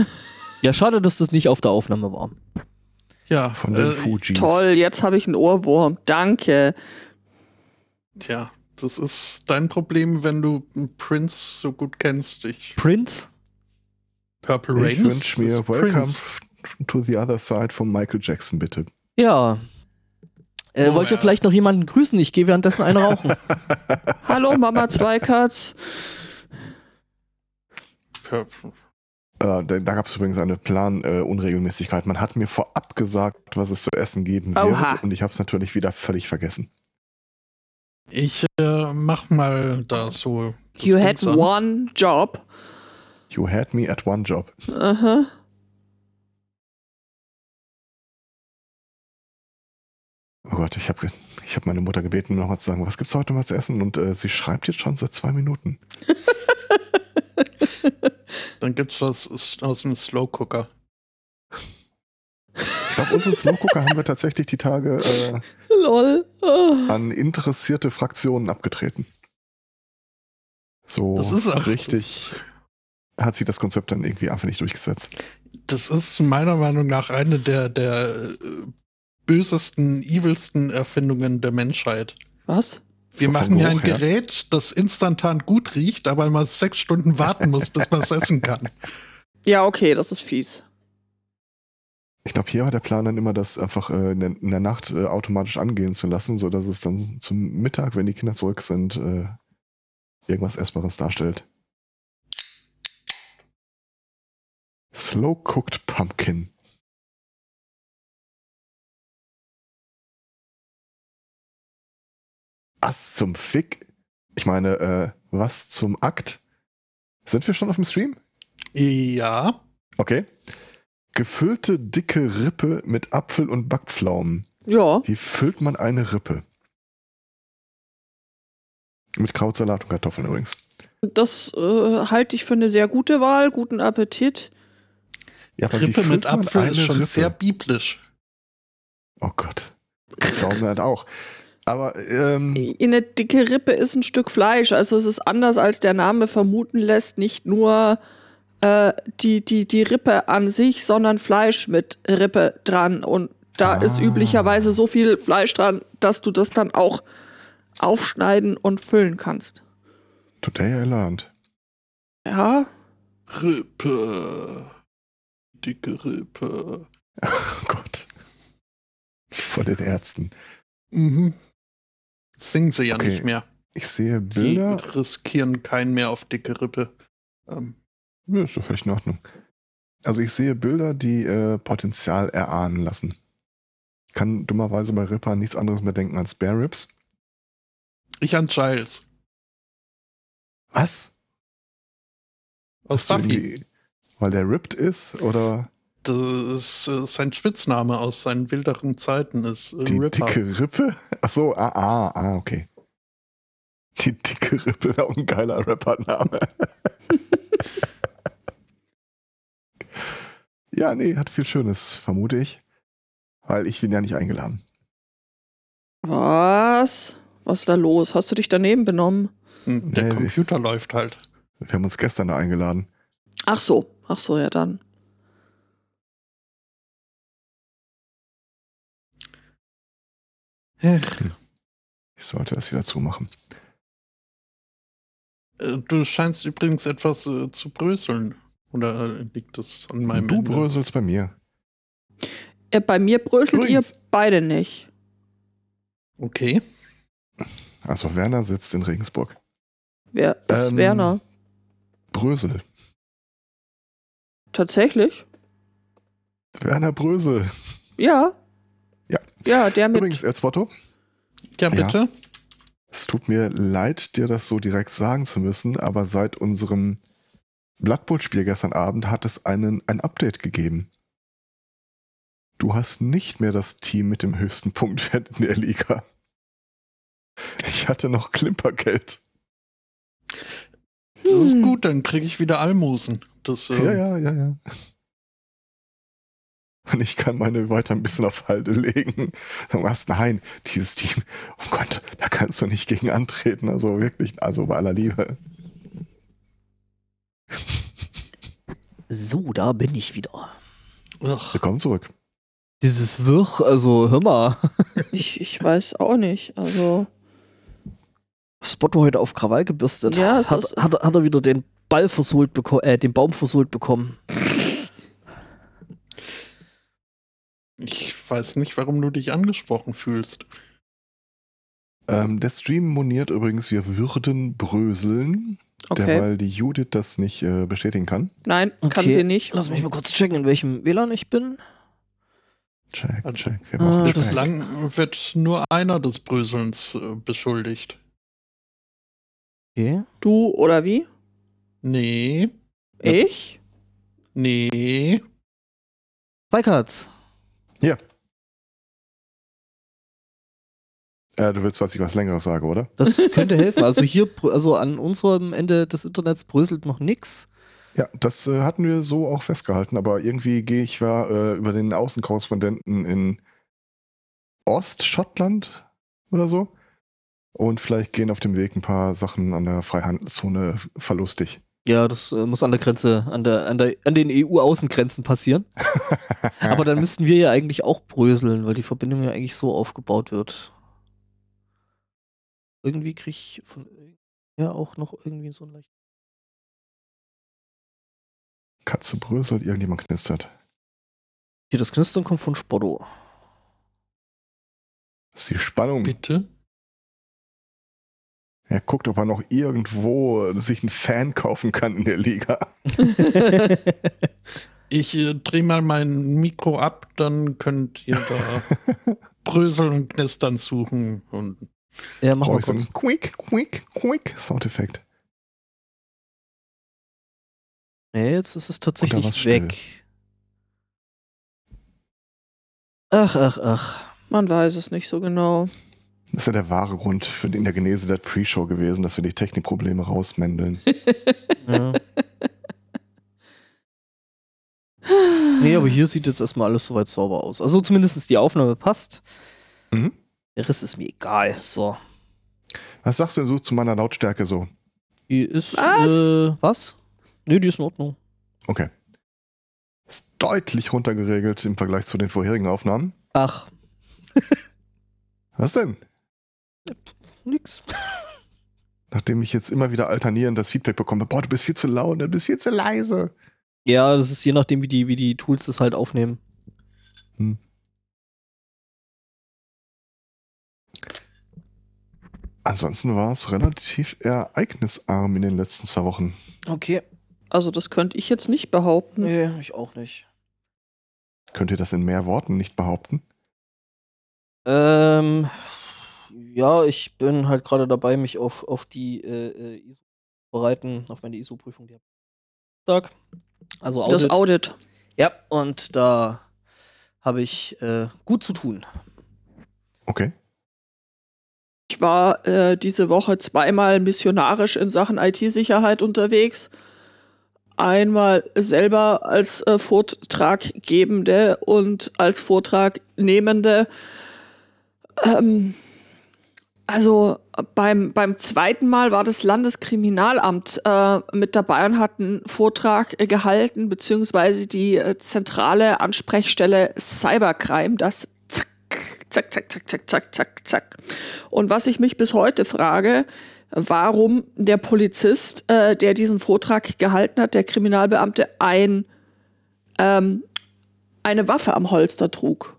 Ja, schade, dass das nicht auf der Aufnahme war. Ja, Von den äh, Fujis. Toll, jetzt habe ich einen Ohrwurm. Danke. Tja, das ist dein Problem, wenn du Prince so gut kennst. Ich, Prince? Purple Rain. Ich wünsche mir Welcome Prince. to the Other Side von Michael Jackson, bitte. Ja. Äh, Oh, wollt ihr ja. vielleicht noch jemanden grüßen? Ich gehe währenddessen eine rauchen. Hallo Mama Zweikatz. Purple. Äh, da da gab es übrigens eine Plan-Unregelmäßigkeit. Man hat mir vorab gesagt, was es zu essen geben Oha. wird und ich habe es natürlich wieder völlig vergessen. Ich äh, mach mal da so. das You had an. one job. You had me at one job. Aha. Oh Gott, ich habe ich hab meine Mutter gebeten, mir nochmal zu sagen, was gibt's heute mal zu essen? Und äh, sie schreibt jetzt schon seit zwei Minuten. Dann gibt's was aus dem Slow Cooker. Ich glaube, unseren Slow Cooker haben wir tatsächlich die Tage äh, Lol. Oh. an interessierte Fraktionen abgetreten. So Das ist auch- richtig hat sich das Konzept dann irgendwie einfach nicht durchgesetzt. Das ist meiner Meinung nach eine der, der äh, bösesten, evilsten Erfindungen der Menschheit. Was? Wir So machen hier ein her. Gerät, das instantan gut riecht, aber man sechs Stunden warten muss, bis man es essen kann. Ja, okay, das ist fies. Ich glaube, hier war der Plan dann immer, das einfach äh, in, der, in der Nacht äh, automatisch angehen zu lassen, sodass es dann zum Mittag, wenn die Kinder zurück sind, äh, irgendwas Essbares darstellt. Slow Cooked Pumpkin. Was zum Fick? Ich meine, äh, was zum Akt? Sind wir schon auf dem Stream? Ja, Okay. Gefüllte dicke Rippe mit Apfel und Backpflaumen. Ja. Wie füllt man eine Rippe? Mit Krautsalat und Kartoffeln übrigens. Das äh, halte ich für eine sehr gute Wahl. Guten Appetit. Ja, Rippe mit Apfel ist schon Rippe? sehr biblisch. Oh Gott. Pflaumen halt auch. Aber ähm, Eine dicke Rippe ist ein Stück Fleisch. Also es ist anders, als der Name vermuten lässt. Nicht nur äh, die, die, die Rippe an sich, sondern Fleisch mit Rippe dran. Und da Ah. ist üblicherweise so viel Fleisch dran, dass du das dann auch aufschneiden und füllen kannst. today I learned. Ja, Rippe. Dicke Rippe. Oh Gott. Von den Ärzten. Mhm. Singen sie ja Okay. nicht mehr. Ich sehe Die Bilder. riskieren keinen mehr auf dicke Rippe. Ähm, Ja, ist doch völlig in Ordnung. Also ich sehe Bilder, die äh, Potenzial erahnen lassen. Ich kann dummerweise bei Rippe an nichts anderes mehr denken als Spare Ribs. ich an Giles. Was? Aus Buffy. Weil der ripped ist oder Das ist sein Spitzname aus seinen wilderen Zeiten ist äh, die Ripper. dicke Rippe? Ach so, ah, ah, ah, okay. Die dicke Rippe wäre auch ein geiler Rappername. ja, nee, hat viel Schönes, vermute ich. Weil ich bin ja nicht eingeladen. was? Was ist da los? Hast du dich daneben benommen? Hm, Der Nee, Computer läuft halt. Wir haben uns gestern da eingeladen. Ach so, ach so, ja dann. Ich sollte das wieder zumachen. Äh, Du scheinst übrigens etwas äh, zu bröseln. Oder äh, liegt das an meinem du Ende? bröselst bei mir. Äh, bei mir bröselt Übrigens- ihr beide nicht. Okay. Also Werner sitzt in Regensburg. Wer ist Ähm, Werner? Brösel. Tatsächlich? Werner Brösel. Ja. Ja. Ja, der mit. Übrigens, Erzwotto, Ja, Ja. bitte. es tut mir leid, dir das so direkt sagen zu müssen, aber seit unserem Blood Bowl-Spiel gestern Abend hat es einen, ein Update gegeben. Du hast nicht mehr das Team mit dem höchsten Punktwert in der Liga. Ich hatte noch Klimpergeld. Das ist Hm. gut, dann kriege ich wieder Almosen. Das, äh, Ja, ja, ja, ja. Und ich kann meine weiter ein bisschen auf Halde legen. Dann was, nein, dieses Team, oh Gott, da kannst du nicht gegen antreten. Also wirklich, also bei aller Liebe. So, da bin ich wieder. Ugh. Willkommen zurück. Dieses Wirr, also hör mal. Ich, ich weiß auch nicht. Also, Spotto heute auf Krawall gebürstet. Ja, hat, hat, hat er wieder den Ball versohlt bekommen, äh, den Baum versohlt bekommen. Ich weiß nicht, warum du dich angesprochen fühlst. Ähm, der Stream moniert übrigens, wir würden bröseln, okay. derweil die Judith das nicht äh, bestätigen kann. Nein, kann Okay. sie nicht. Lass mich mal kurz checken, in welchem WLAN ich bin. Check, Also, check. Wir ah, Speck. Bislang wird nur einer des Bröselns äh, beschuldigt. Okay. Du oder wie? Nee, Ja. Ich? nee. Weikatz. Äh, du willst, was ich was Längeres sage, oder? Das könnte helfen. Also hier, also an unserem Ende des Internets bröselt noch nix. Ja, das äh, hatten wir so auch festgehalten, aber irgendwie gehe ich war, äh, über den Außenkorrespondenten in Ostschottland oder so. Und vielleicht gehen auf dem Weg ein paar Sachen an der Freihandelszone verlustig. Ja, das äh, muss an der Grenze, an, der, an, der, an den EU-Außengrenzen passieren. Aber dann müssten wir ja eigentlich auch bröseln, weil die Verbindung ja eigentlich so aufgebaut wird. Irgendwie krieg ich von ja auch noch irgendwie so ein leicht. Katze bröselt, irgendjemand knistert. Hier, das Knistern kommt von Spotto. Das ist die Spannung. Bitte? Er guckt, ob er noch irgendwo sich einen Fan kaufen kann in der Liga. Ich äh, drehe mal mein Mikro ab, dann könnt ihr da Bröseln und Knistern suchen. Und ja, mach mal ich so kurz. einen Quick, Quick, Quick Soundeffekt. Nee, jetzt ist es tatsächlich weg. Ach, ach, ach. Man weiß es nicht so genau. Das ist ja der wahre Grund für den, in der Genese der Pre-Show gewesen, dass wir die Technikprobleme rausmändeln. Ja. nee, aber hier sieht jetzt erstmal alles soweit sauber aus. Also zumindest die Aufnahme passt. Mhm. Der Rest ist mir egal. So. Was sagst du denn so zu meiner Lautstärke so? Die ist. Was? Äh, was? Nee, die ist in Ordnung. Okay. Ist deutlich runtergeregelt im Vergleich zu den vorherigen Aufnahmen. Ach, Was denn? nix. Nachdem ich jetzt immer wieder alternierend das Feedback bekomme, boah, du bist viel zu laut, du bist viel zu leise. Ja, das ist je nachdem, wie die, wie die Tools das halt aufnehmen. Ansonsten war es relativ ereignisarm in den letzten zwei Wochen. Okay. Also, das könnte ich jetzt nicht behaupten. Nee, ich auch nicht. Könnt ihr das in mehr Worten nicht behaupten? Ähm, ja, ich bin halt gerade dabei, mich auf, auf die äh, äh, ISO bereiten, auf meine ISO-Prüfung. Die Tag. Also Audit. Das Audit. Ja, und da habe ich äh, gut zu tun. Okay. Ich war äh, diese Woche zweimal missionarisch in Sachen IT-Sicherheit unterwegs. Einmal selber als äh, Vortraggebende und als Vortragnehmende. Ähm, also beim, beim zweiten Mal war das Landeskriminalamt äh, mit dabei und hat einen Vortrag äh, gehalten, beziehungsweise die äh, zentrale Ansprechstelle Cybercrime, das zack, zack, zack, zack, zack, zack, zack. Und was ich mich bis heute frage, warum der Polizist, äh, der diesen Vortrag gehalten hat, der Kriminalbeamte, ein, ähm, eine Waffe am Holster trug.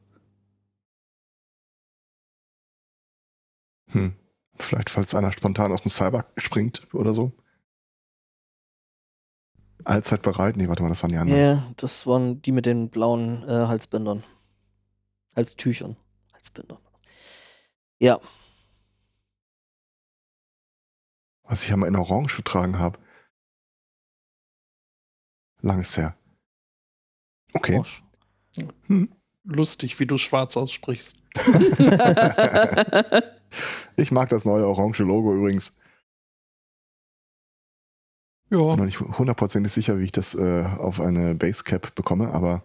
Hm. Vielleicht, falls einer spontan aus dem Cyber springt oder so. Allzeit bereit? Nee, warte mal, das waren die Ja, anderen. das waren die mit den blauen äh, Halsbändern. Halstüchern. Halsbändern. Ja. Was ich einmal in Orange getragen habe. Lang ist her. Okay. Arsch. Hm. lustig, wie du schwarz aussprichst. Ich mag das neue orange Logo übrigens. Ja, Bin noch nicht hundertprozentig sicher, wie ich das äh, auf eine Basecap bekomme, aber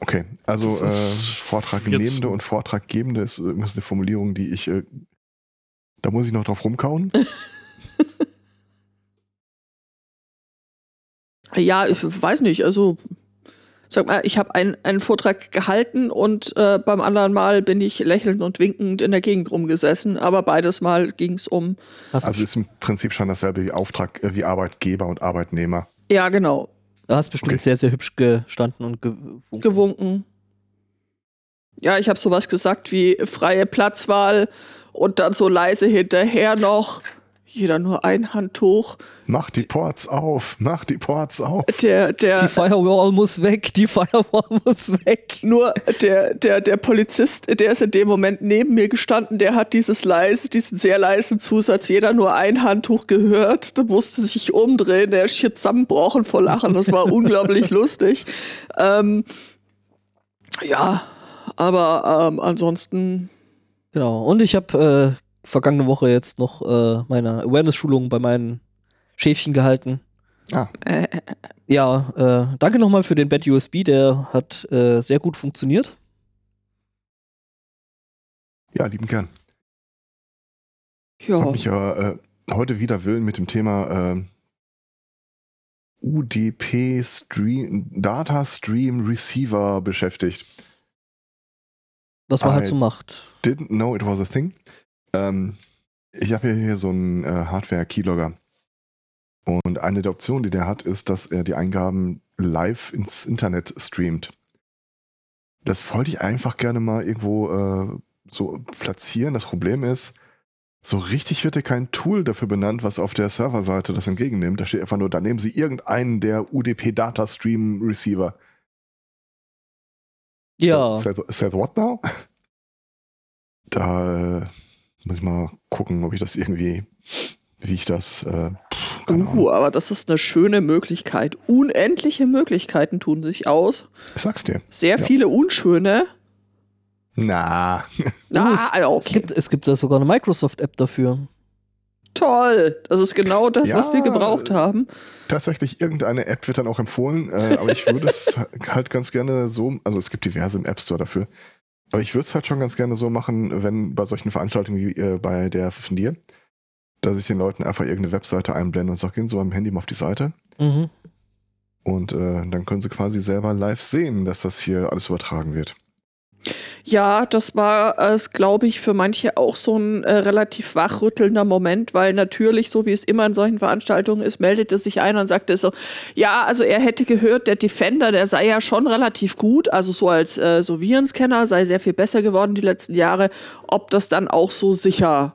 okay. Also äh, Vortragnehmende und Vortraggebende ist übrigens eine Formulierung, die ich, äh, da muss ich noch drauf rumkauen. Ja, ich weiß nicht. Also, sag mal, ich habe ein, einen Vortrag gehalten und äh, beim anderen Mal bin ich lächelnd und winkend in der Gegend rumgesessen. Aber beides Mal ging es um. Also ist im Prinzip schon dasselbe wie Auftrag, äh, wie Arbeitgeber und Arbeitnehmer. Ja, genau. Du hast bestimmt Okay. sehr, sehr hübsch gestanden und gewunken. Gewunken. Ja, ich habe sowas gesagt wie freie Platzwahl und dann so leise hinterher noch. Jeder nur ein Handtuch. Mach die Ports auf, mach die Ports auf. Der, der, Die Firewall muss weg, die Firewall muss weg. Nur der, der, der Polizist, der ist in dem Moment neben mir gestanden, der hat dieses leise, diesen sehr leisen Zusatz, jeder nur ein Handtuch gehört, der musste sich umdrehen, der ist hier zusammenbrochen vor Lachen, das war unglaublich lustig. Ähm, ja, aber ähm, ansonsten, Genau. Und ich habe äh, vergangene Woche jetzt noch äh, meine Awareness-Schulung bei meinen Schäfchen gehalten. Ah, äh, Ja, äh, danke nochmal für den Bad USB, der hat äh, sehr gut funktioniert. ja, lieben gern. Ich ja, habe mich ja äh, heute wieder willen mit dem Thema äh, UDP Stream, Data Stream Receiver beschäftigt. Was man halt I so macht. Didn't know it was a thing. Ähm, ich habe hier, hier so einen äh, Hardware-Keylogger. Und eine der Optionen, die der hat, ist, dass er die Eingaben live ins Internet streamt. Das wollte ich einfach gerne mal irgendwo äh, so platzieren. Das Problem ist, so richtig wird ja kein Tool dafür benannt, was auf der Serverseite das entgegennimmt. Da steht einfach nur, da nehmen Sie irgendeinen der UDP Data Stream Receiver. Ja, Said, said what now? Da äh, muss ich mal gucken, ob ich das irgendwie, wie ich das, äh, pff, uh, aber das ist eine schöne Möglichkeit. Unendliche Möglichkeiten tun sich aus. Ich sag's dir. Sehr Ja. viele unschöne. Na, Na, es, ah, es, okay. gibt, es gibt da sogar eine Microsoft-App dafür. Toll. Das ist genau das, was wir Ja. gebraucht haben. tatsächlich irgendeine App wird dann auch empfohlen, äh, aber ich würde es halt ganz gerne so, also es gibt diverse im App Store dafür, aber ich würde es halt schon ganz gerne so machen, wenn bei solchen Veranstaltungen wie äh, bei der von dir, dass ich den Leuten einfach irgendeine Webseite einblende und sage, gehen so am Handy mal auf die Seite Mhm. und äh, dann können sie quasi selber live sehen, dass das hier alles übertragen wird. Ja, das war, äh, glaube ich, für manche auch so ein äh, relativ wachrüttelnder Moment, weil natürlich, so wie es immer in solchen Veranstaltungen ist, meldete sich einer und sagte so, ja, also er hätte gehört, der Defender, der sei ja schon relativ gut, also so als äh, so Virenscanner sei sehr viel besser geworden die letzten Jahre, ob das dann auch so sicher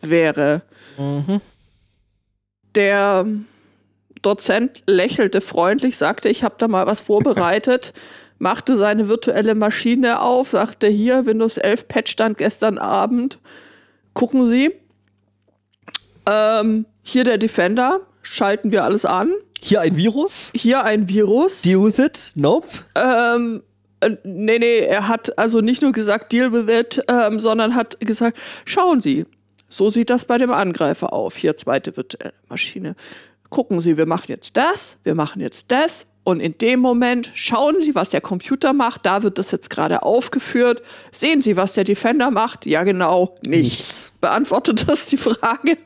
wäre. Mhm. Der Dozent lächelte freundlich, sagte, ich habe da mal was vorbereitet, machte seine virtuelle Maschine auf, sagte hier, Windows 11 Patch stand gestern Abend. Gucken Sie. Ähm, hier der Defender, schalten wir alles an. Hier ein Virus. Hier ein Virus. Deal with it. Nope. Ähm, äh, nee, nee, er hat also nicht nur gesagt, deal with it, ähm, sondern hat gesagt, schauen Sie, so sieht das bei dem Angreifer auf. Hier, zweite virtuelle Maschine. Gucken Sie, wir machen jetzt das, wir machen jetzt das. Und in dem Moment schauen Sie, was der Computer macht. Da wird das jetzt gerade aufgeführt. Sehen Sie, was der Defender macht? Ja, genau, nichts. Nichts. Beantwortet das die Frage?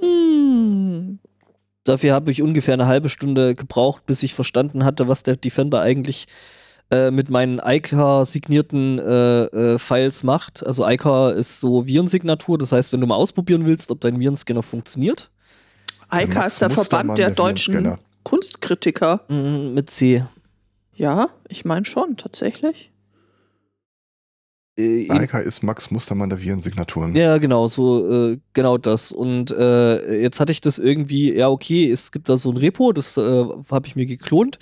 hm. Dafür habe ich ungefähr eine halbe Stunde gebraucht, bis ich verstanden hatte, was der Defender eigentlich äh, mit meinen ICA-signierten äh, äh, Files macht. Also ICA ist so Virensignatur, das heißt, wenn du mal ausprobieren willst, ob dein Virenscanner funktioniert, Ist der Verband der der deutschen. Kunstkritiker. mm, mit C. Ja, ich meine schon, tatsächlich. Äh, Eika ist Max Mustermann der Virensignaturen. Ja, genau, so, äh, genau das. Und äh, jetzt hatte ich das irgendwie, ja, okay, es gibt da so ein Repo, das äh, habe ich mir geklont.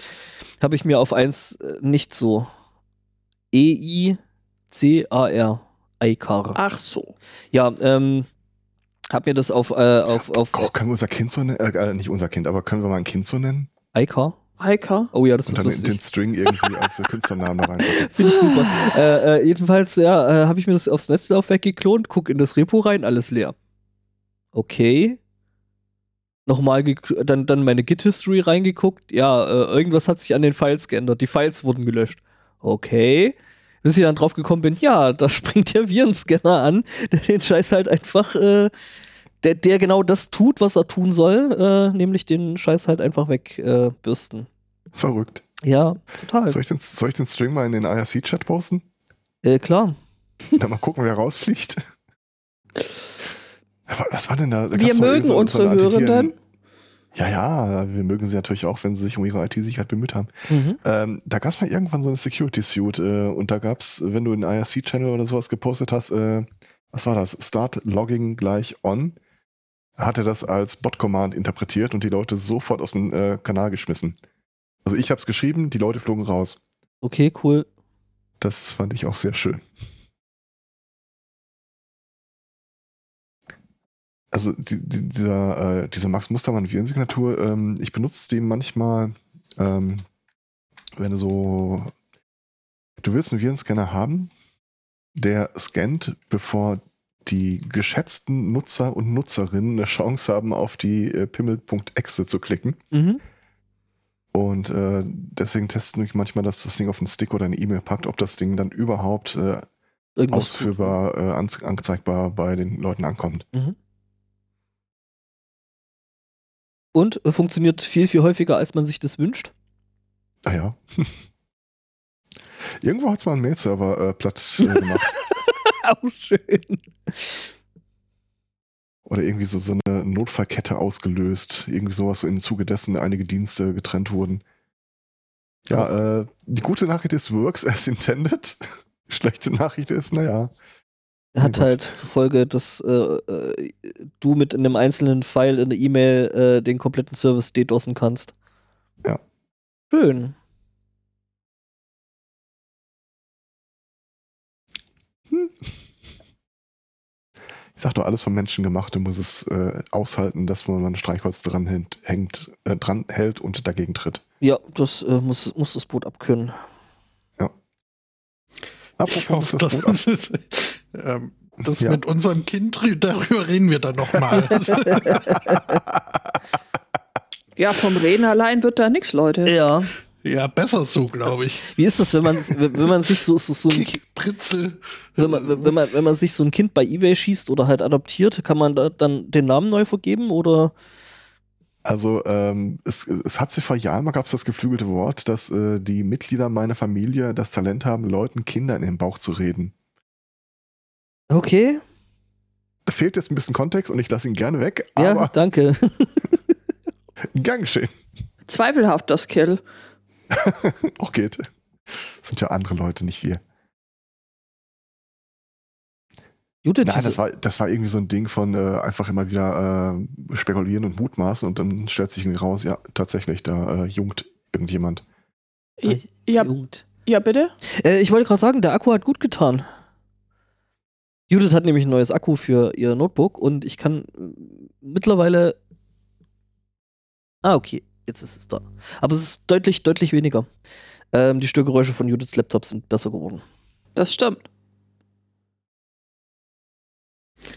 Habe ich mir auf eins äh, nicht so. E-I-C-A-R. ICAR. Ach so. Ja, ähm, hab mir das auf, äh, auf, auf Oh, können wir unser Kind so nennen? Äh, nicht unser Kind, aber können wir mal ein Kind so nennen? ICAR. Eika. Oh ja, das Und dann den lustig. String irgendwie als Künstlernamen da rein. Finde ich super. äh, äh, jedenfalls, ja, äh, habe ich mir das aufs Netzlaufwerk geklont, guck in das Repo rein, alles leer. Okay. Nochmal, dann, dann meine Git-History reingeguckt. Ja, äh, irgendwas hat sich an den Files geändert. Die Files wurden gelöscht. Okay. Bis ich dann drauf gekommen bin, ja, da springt der Virenscanner an, der den Scheiß halt einfach, äh, der, der genau das tut, was er tun soll, äh, nämlich den Scheiß halt einfach wegbürsten. Verrückt. ja, total. Soll ich, den, soll ich den String mal in den IRC-Chat posten? Äh, klar. Dann mal gucken, wer rausfliegt. Was war denn da? da Wir mögen so- so unsere Antiviren- Hörenden. Ja, ja, wir mögen sie natürlich auch, wenn sie sich um ihre IT-Sicherheit bemüht haben. Mhm. Ähm, da gab es mal irgendwann so eine Security-Suite äh, und da gab es, wenn du einen IRC-Channel oder sowas gepostet hast, äh, was war das? Start Logging gleich on, hat er das als Bot-Command interpretiert und die Leute sofort aus dem äh, Kanal geschmissen. Also ich habe es geschrieben, die Leute flogen raus. Okay, cool. Das fand ich auch sehr schön. Also die, die, dieser, äh, diese Max Mustermann Virensignatur, ähm, ich benutze die manchmal, ähm, wenn du so, du willst einen Virenscanner haben, der scannt, bevor die geschätzten Nutzer und Nutzerinnen eine Chance haben, auf die äh, pimmel.exe zu klicken. Mhm. Und äh, deswegen testen wir manchmal, dass das Ding auf einen Stick oder eine E-Mail packt, ob das Ding dann überhaupt äh, ausführbar, äh, anze- angezeigbar bei den Leuten ankommt. Mhm. Und äh, funktioniert viel, viel häufiger, als man sich das wünscht. Ah ja. Irgendwo hat es mal einen Mail-Server äh, platt äh, gemacht. Auch schön. Oder irgendwie so, so eine Notfallkette ausgelöst. Irgendwie sowas, so im Zuge dessen einige Dienste getrennt wurden. Ja, äh, die gute Nachricht ist, works as intended. Schlechte Nachricht ist, naja. Hat Oh halt zur Folge, dass äh, äh, du mit einem einzelnen File in der E-Mail äh, den kompletten Service DDoSen kannst. Ja. Schön. Ich sag doch, alles vom Menschen gemacht, du musst es äh, aushalten, dass man ein Streichholz dran hängt, hängt äh, dran hält und dagegen tritt. Ja, das äh, muss, muss das Boot abkönnen. Ich hoffe, das das, Boot ab- ähm, das Ja. mit unserem Kind, darüber reden wir dann nochmal. Ja, vom Reden allein wird da nichts, Leute. Ja. ja, besser so, glaube ich. Wie ist das, wenn man, wenn man sich so, so, so ein Pritzel. wenn man, wenn, man, wenn man sich so ein Kind bei Ebay schießt oder halt adoptiert, kann man da dann den Namen neu vergeben oder? Also ähm, es, es hat sich vor Jahren mal gab es das geflügelte Wort, dass äh, die Mitglieder meiner Familie das Talent haben, Leuten Kinder in den Bauch zu reden. Okay. Da fehlt jetzt ein bisschen Kontext und ich lasse ihn gerne weg, Ja, aber danke. gern geschehen. Zweifelhaft das Kill. Auch geht. Das sind ja andere Leute, nicht wir. Judith, Nein, das war, das war irgendwie so ein Ding von äh, einfach immer wieder äh, spekulieren und mutmaßen und dann stellt sich irgendwie raus, ja, tatsächlich, da äh, jungt irgendjemand. Ja, Jugend. ja bitte? Äh, ich wollte gerade sagen, der Akku hat gut getan. Judith hat nämlich ein neues Akku für ihr Notebook und ich kann äh, mittlerweile. Ah, okay, jetzt ist es da. Aber es ist deutlich, deutlich weniger. Ähm, die Störgeräusche von Judiths Laptop sind besser geworden. Das stimmt.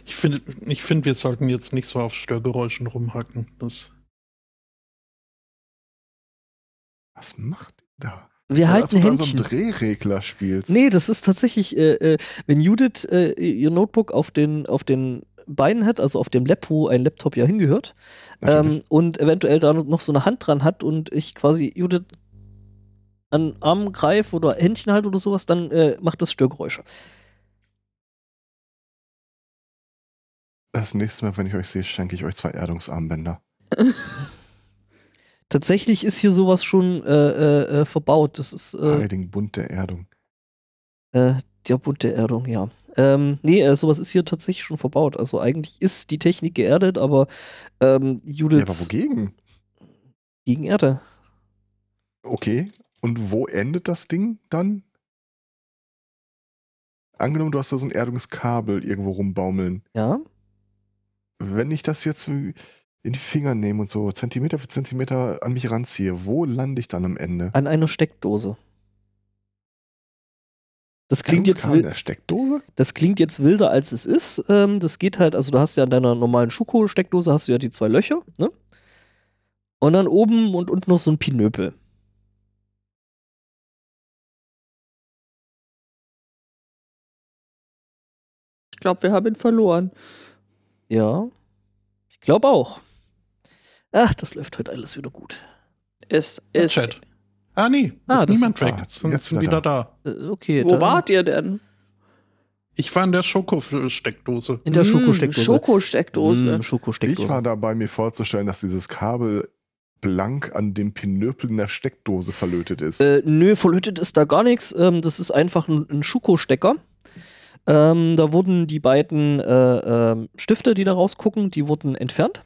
Ich finde, ich finde, wir sollten jetzt nicht so auf Störgeräuschen rumhacken. Das, Was macht ihr da? Wir halten Als du an so einem Händchen. Drehregler spielst. Nee, das ist tatsächlich, äh, äh, wenn Judith äh, ihr Notebook auf den, auf den Beinen hat, also auf dem Lab, wo ein Laptop ja hingehört, ähm, und eventuell da noch so eine Hand dran hat und ich quasi Judith an Arm greife oder Händchen halte oder sowas, dann äh, macht das Störgeräusche. Das nächste Mal, wenn ich euch sehe, schenke ich euch zwei Erdungsarmbänder. Tatsächlich ist hier sowas schon äh, äh, äh, verbaut. Das ist äh, Heiligen Bund der Erdung. äh, der Bund der Erdung, ja. Ähm, nee, äh, sowas ist hier tatsächlich schon verbaut. Also eigentlich ist die Technik geerdet, aber ähm, Ja, Judith aber wogegen? gegen Erde. Okay. Und wo endet das Ding dann? Angenommen, du hast da so ein Erdungskabel irgendwo rumbaumeln. Ja. Wenn ich das jetzt in die Finger nehme und so Zentimeter für Zentimeter an mich ranziehe, wo lande ich dann am Ende? An einer Steckdose. Das klingt, jetzt wild, der Steckdose? das klingt jetzt wilder, als es ist. Ähm, das geht halt, also du hast ja an deiner normalen Schuko-Steckdose hast du ja die zwei Löcher, ne? Und dann oben und unten noch so ein Pinöpel. glaube, wir haben ihn verloren. Ja. Ich glaube auch. Ach, das läuft heute alles wieder gut. Ist, ist. Chat. Ah, nee, Ah, ist das niemand weg. Jetzt sind, jetzt sind wieder wieder da. Äh, okay, Wo dann wart ihr denn? Ich war in der Schokosteckdose. in der Mm, Schokosteckdose. Schokosteckdose. Mm, Schokosteckdose. Ich war dabei, mir vorzustellen, dass dieses Kabel blank an dem Pinöpel in der Steckdose verlötet ist. Äh, nö, verlötet ist da gar nichts. Ähm, das ist einfach ein, ein Schuko-Stecker. Ähm, da wurden die beiden äh, ähm, Stifte, die da rausgucken, die wurden entfernt.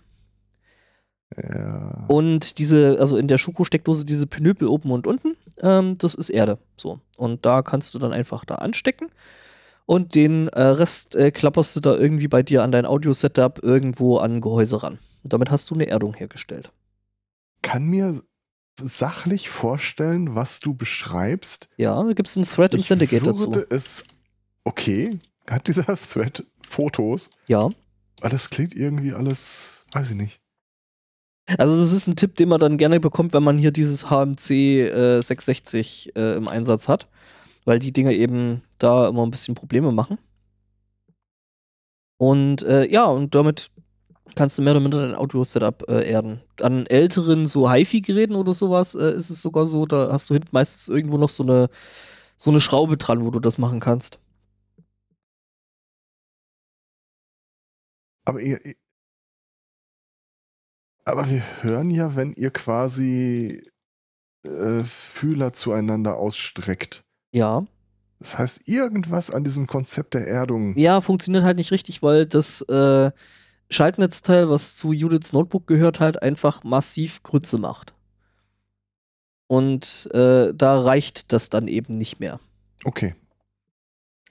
Ja. Und diese, also in der Schuko-Steckdose, diese Pinöpel oben und unten, ähm, das ist Erde. So. Und da kannst du dann einfach da anstecken. Und den äh, Rest äh, klapperst du da irgendwie bei dir an dein Audio-Setup irgendwo an Gehäuse ran. Und damit hast du eine Erdung hergestellt. Kann mir sachlich vorstellen, was du beschreibst. Ja, da gibt es einen Thread im Syndicate dazu. es okay. Hat dieser Thread Fotos? Ja. Aber das klingt irgendwie alles, weiß ich nicht. Also das ist ein Tipp, den man dann gerne bekommt, wenn man hier dieses HMC äh, 660 äh, im Einsatz hat, weil die Dinge eben da immer ein bisschen Probleme machen. Und äh, ja, und damit kannst du mehr oder minder dein Audio-Setup äh, erden. An älteren so HiFi-Geräten oder sowas äh, ist es sogar so, da hast du hinten meistens irgendwo noch so eine, so eine Schraube dran, wo du das machen kannst. Aber ihr, ihr- aber wir hören ja, wenn ihr quasi äh, Fühler zueinander ausstreckt. Ja. Das heißt, irgendwas an diesem Konzept der Erdung. Ja, funktioniert halt nicht richtig, weil das äh, Schaltnetzteil, was zu Judiths Notebook gehört, halt einfach massiv Grütze macht. Und äh, da reicht das dann eben nicht mehr. Okay.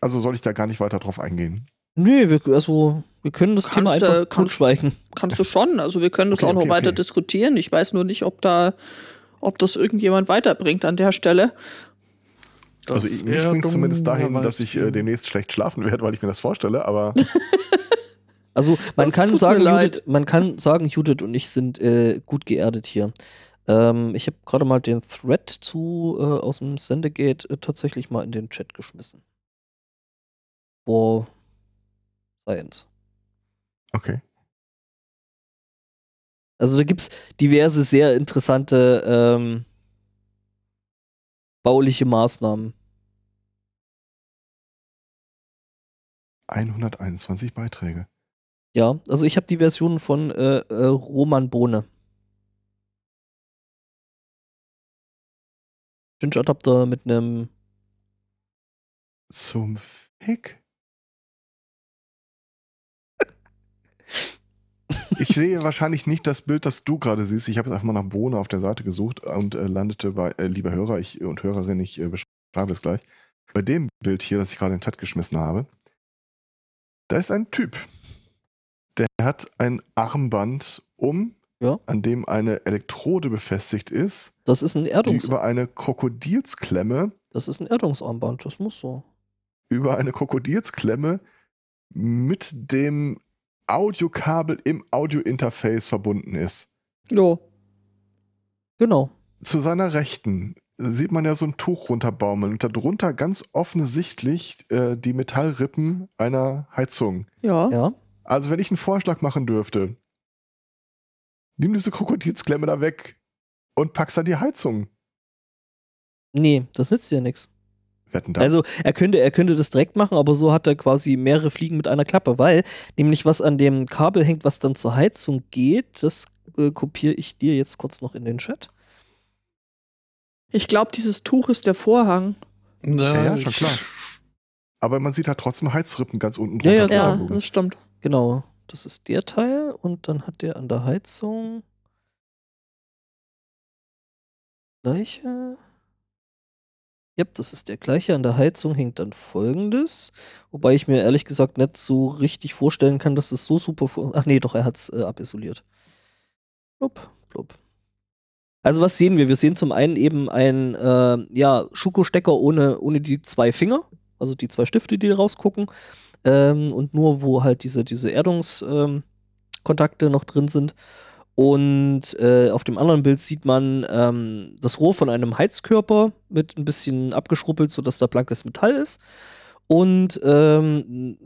Also soll ich da gar nicht weiter drauf eingehen. Nö, wir, also, wir können das Kannst Thema du- einfach kannst- totschweigen. Kannst du schon. Also wir können das Okay, auch noch okay, weiter okay. diskutieren. Ich weiß nur nicht, ob da, ob das irgendjemand weiterbringt an der Stelle. also ich, mich bringt zumindest dahin, dass ich äh, den demnächst schlecht schlafen werde, weil ich mir das vorstelle, aber Also man Das kann sagen. Judith, man kann sagen, Judith und ich sind äh, gut geerdet hier. Ähm, ich habe gerade mal den Thread zu äh, aus dem Sendegate äh, tatsächlich mal in den Chat geschmissen. For Science. okay. Also da gibt es diverse sehr interessante ähm, bauliche Maßnahmen. 121 Beiträge. Ja, also ich habe die Version von äh, äh, Roman Bohne. Cinch-Adapter mit einem Zum Fick? Ich sehe wahrscheinlich nicht das Bild, das du gerade siehst. Ich habe jetzt einfach mal nach Bohne auf der Seite gesucht und äh, landete bei, äh, lieber Hörer ich, und Hörerin, ich äh, beschreibe es gleich. Bei dem Bild hier, das ich gerade in den Chat geschmissen habe, da ist ein Typ. Der hat ein Armband um, Ja. an dem eine Elektrode befestigt ist, Das ist ein die Erdungs über eine Krokodilsklemme das ist ein Erdungsarmband, das muss so. über eine Krokodilsklemme mit dem Audiokabel im Audiointerface verbunden ist. Jo. Genau. Zu seiner Rechten sieht man ja so ein Tuch runterbaumeln und darunter ganz offensichtlich äh, die Metallrippen einer Heizung. Ja. Ja. Also wenn ich einen Vorschlag machen dürfte, nimm diese Krokodilsklemme da weg und pack's an die Heizung. Nee, das nützt ja nichts. Wetten das? Also er könnte, er könnte das direkt machen, aber so hat er quasi mehrere Fliegen mit einer Klappe, weil nämlich was an dem Kabel hängt, was dann zur Heizung geht, das äh, kopiere ich dir jetzt kurz noch in den Chat. Ich glaube, dieses Tuch ist der Vorhang. Ja, ja, ja, schon klar. Aber man sieht halt trotzdem Heizrippen ganz unten Ja, ja, drunter. Ja, bleiben. das stimmt. Genau, das ist der Teil und dann hat der an der Heizung gleiche. Yep, das ist der gleiche. An der Heizung hängt dann folgendes. Wobei ich mir ehrlich gesagt nicht so richtig vorstellen kann, dass es so super. fu- Ach nee, doch, er hat es äh, abisoliert. Blub, blub. Also, was sehen wir? Wir sehen zum einen eben einen äh, ja, Schuko-Stecker ohne, ohne die zwei Finger, also die zwei Stifte, die rausgucken. Ähm, und nur, wo halt diese, diese Erdungskontakte ähm, noch drin sind. Und äh, auf dem anderen Bild sieht man ähm, das Rohr von einem Heizkörper mit ein bisschen abgeschrubbelt, sodass da blankes Metall ist. Und ähm,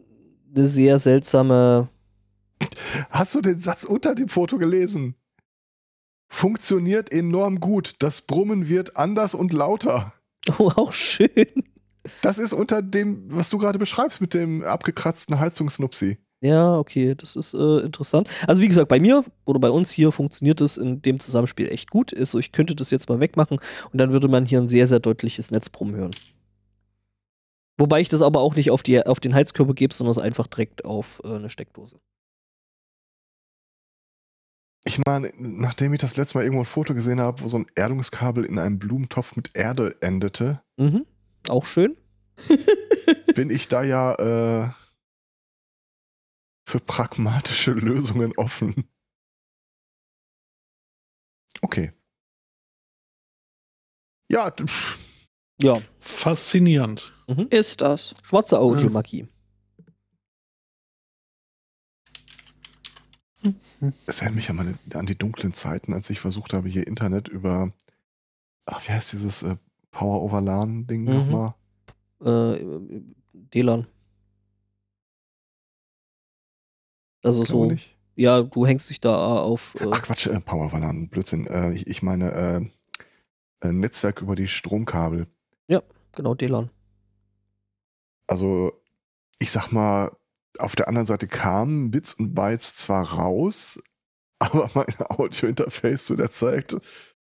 eine sehr seltsame. Hast du den Satz unter dem Foto gelesen? Funktioniert enorm gut. Das Brummen wird anders und lauter. Oh, auch schön. Das ist unter dem, was du gerade beschreibst mit dem abgekratzten Heizungsnupsi. Ja, okay, das ist äh, interessant. Also wie gesagt, bei mir oder bei uns hier funktioniert es in dem Zusammenspiel echt gut. Also ich könnte das jetzt mal wegmachen und dann würde man hier ein sehr, sehr deutliches Netzbrummen hören. Wobei ich das aber auch nicht auf, die, auf den Heizkörper gebe, sondern es einfach direkt auf äh, eine Steckdose. Ich meine, nachdem ich das letzte Mal irgendwo ein Foto gesehen habe, wo so ein Erdungskabel in einem Blumentopf mit Erde endete, Mhm. Auch schön. bin ich da ja äh, für pragmatische Lösungen offen. Okay. Ja, Ja, Faszinierend. Ist das. schwarze Audiomagie. es erinnert mich an, meine, an die dunklen Zeiten, als ich versucht habe, hier Internet über, ach, wie heißt dieses äh, Power over LAN-Ding Mhm. nochmal? Äh, DLAN. Also Glaube so, nicht. ja, du hängst dich da auf. Äh, Ach Quatsch, äh, Power over LAN, Blödsinn. Äh, ich, ich meine äh, äh, Netzwerk über die Stromkabel. genau, DLAN. Also, ich sag mal, auf der anderen Seite kamen Bits und Bytes zwar raus, aber mein Audio-Interface zu der Zeit,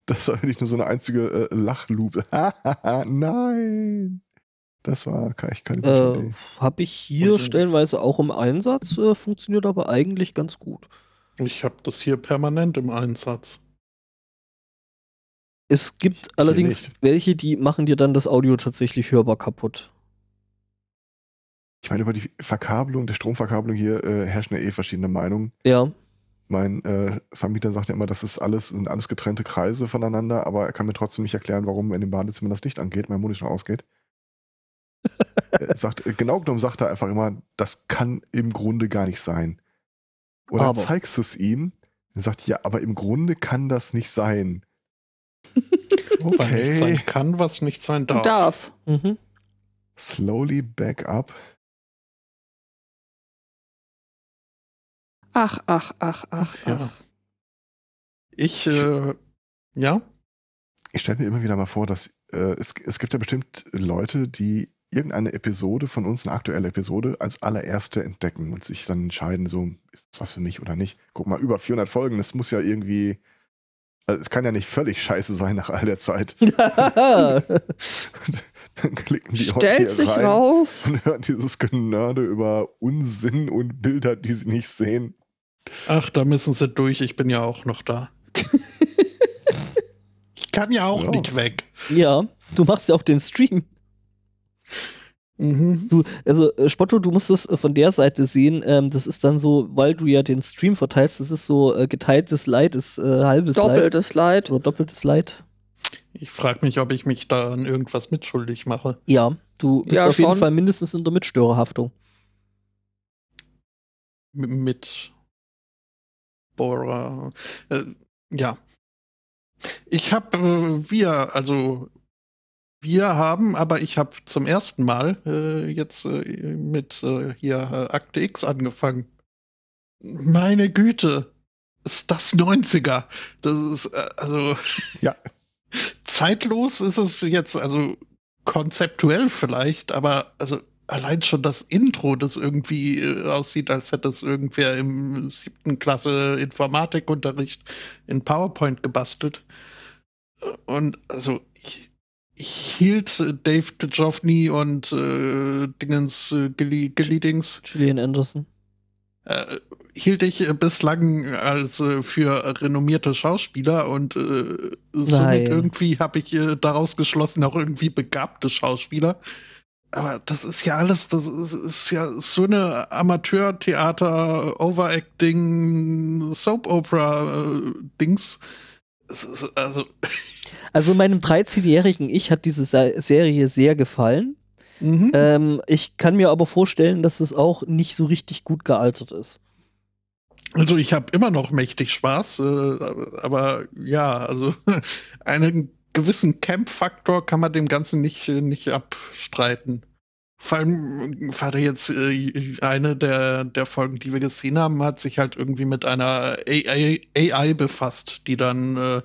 das war wirklich nur so eine einzige äh, Lachlupe. Nein! Das war keine, keine gute Äh, Idee. Habe ich hier Und so- stellenweise auch im Einsatz, äh, funktioniert aber eigentlich ganz gut. Ich habe das hier permanent im Einsatz. Es gibt allerdings nicht. welche, die machen dir dann das Audio tatsächlich hörbar kaputt. Ich meine, über die Verkabelung, der Stromverkabelung hier äh, herrschen ja eh verschiedene Meinungen. Ja, Mein äh, Vermieter sagt ja immer, das ist alles, sind alles getrennte Kreise voneinander, aber er kann mir trotzdem nicht erklären, warum in dem Badezimmer das Licht angeht, mein Monitor ausgeht. Er sagt, äh, genau genommen sagt er einfach immer, das kann im Grunde gar nicht sein. Und dann Aber. zeigst du es ihm, er sagt, ja, aber im Grunde kann das nicht sein. Weil nicht Okay. sein kann, was nicht sein darf. Darf. mhm. Slowly back up. Ach, ach, ach, ach, Ja. ach. Ich, äh, ja, Ich stelle mir immer wieder mal vor, dass äh, es, es gibt ja bestimmt Leute, die irgendeine Episode von uns, eine aktuelle Episode, als allererste entdecken und sich dann entscheiden, so, ist das was für mich oder nicht. Guck mal, über 400 Folgen, das muss ja irgendwie, also es kann ja nicht völlig scheiße sein nach all der Zeit. dann klicken die heute Stellt hier sich rein raus. und hören dieses Genörde über Unsinn und Bilder, die sie nicht sehen. ach, da müssen sie durch. Ich bin ja auch noch da. ich kann ja auch Ja. nicht weg. ja, du machst ja auch den Stream. Mhm. Du, also äh, Spotto, du musst es äh, von der Seite sehen. Ähm, das ist dann so, weil du ja den Stream verteilst, das ist so äh, geteiltes Leid, ist äh, halbes Leid Doppeltes Leid. oder doppeltes Leid. Ich frage mich, ob ich mich da an irgendwas mitschuldig mache. Ja, du bist Ja, auf jeden schon. Fall mindestens in der Mitstörerhaftung. M- Mit Bohrer. Äh, ja. Ich habe, äh, wir, also wir haben, aber ich habe zum ersten Mal äh, jetzt äh, mit äh, hier äh, Akte X angefangen. Meine Güte, ist das 90er? Das ist, äh, also. Ja. Zeitlos ist es jetzt, also konzeptuell vielleicht, aber also allein schon das Intro, das irgendwie äh, aussieht, als hätte es irgendwer im siebten Klasse Informatikunterricht in PowerPoint gebastelt. Und also hielt äh, Dave Duchovny und äh, Dingens äh, Gilly, Gillydings Gillian Anderson. äh, hielt ich bislang als äh, für renommierte Schauspieler und äh, somit irgendwie habe ich äh, daraus geschlossen auch irgendwie begabte Schauspieler. Aber das ist ja alles, das ist, ist ja so eine Amateurtheater, Overacting, Soap Opera äh, Dings. Also, Also meinem 13-jährigen Ich hat diese Se Serie sehr gefallen. mhm. Ähm, ich kann mir aber vorstellen, dass es auch nicht so richtig gut gealtert ist. Also ich habe immer noch mächtig Spaß, äh, aber ja, also einen gewissen Camp-Faktor kann man dem Ganzen nicht, äh, nicht abstreiten. Vor allem war da jetzt äh, eine der, der Folgen, die wir gesehen haben, hat sich halt irgendwie mit einer AI, AI befasst, die dann äh,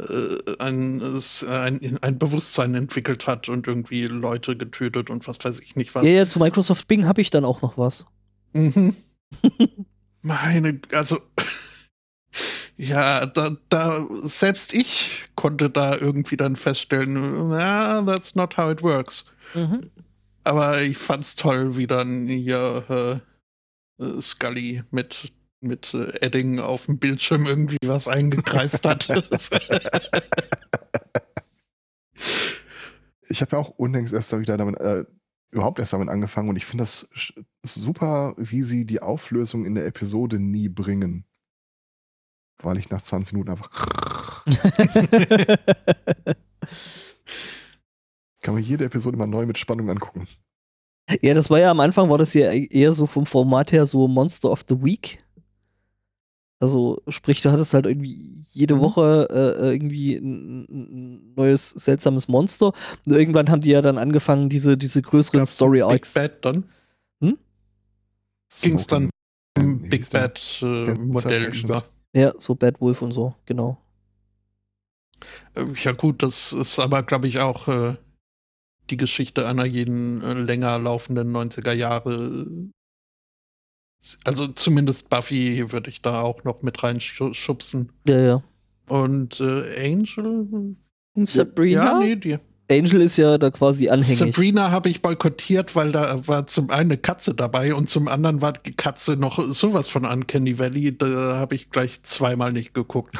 äh ein, ein, ein, Bewusstsein entwickelt hat und irgendwie Leute getötet und was weiß ich nicht was. Ja, ja zu Microsoft Bing habe ich dann auch noch was. Mhm. Meine, also ja, da, da, selbst ich konnte da irgendwie dann feststellen, ja, that's not how it works. Mhm. Aber ich fand's toll, wie dann hier äh, äh Scully mit, mit äh, Edding auf dem Bildschirm irgendwie was eingekreist hat. ich habe ja auch unlängst erst wieder damit, äh, überhaupt erst damit angefangen und ich finde das super, wie sie die Auflösung in der Episode nie bringen weil ich nach 20 Minuten einfach. Kann man jede Episode mal neu mit Spannung angucken. Ja, das war ja am Anfang, war das ja eher so vom Format her so Monster of the Week. Also, sprich, du hattest halt irgendwie jede mhm. Woche äh, irgendwie ein, ein, neues seltsames Monster. Und irgendwann haben die ja dann angefangen, diese, diese größeren Story Arcs. Big Bad dann? Hm? Ging es dann im Big Bad äh, Modell über? Ja, so Bad Wolf und so, genau. Ähm, ja, gut, das ist aber, glaube ich, auch äh, die Geschichte einer jeden äh, länger laufenden 90er Jahre. Also zumindest Buffy würde ich da auch noch mit reinschubsen. Ja, ja. Und äh, Angel? Und Sabrina? Ja, nee, die. Angel ist ja da quasi anhängig. Sabrina habe ich boykottiert, weil da war zum einen eine Katze dabei und zum anderen war die Katze noch sowas von Uncanny Valley. Da habe ich gleich zweimal nicht geguckt.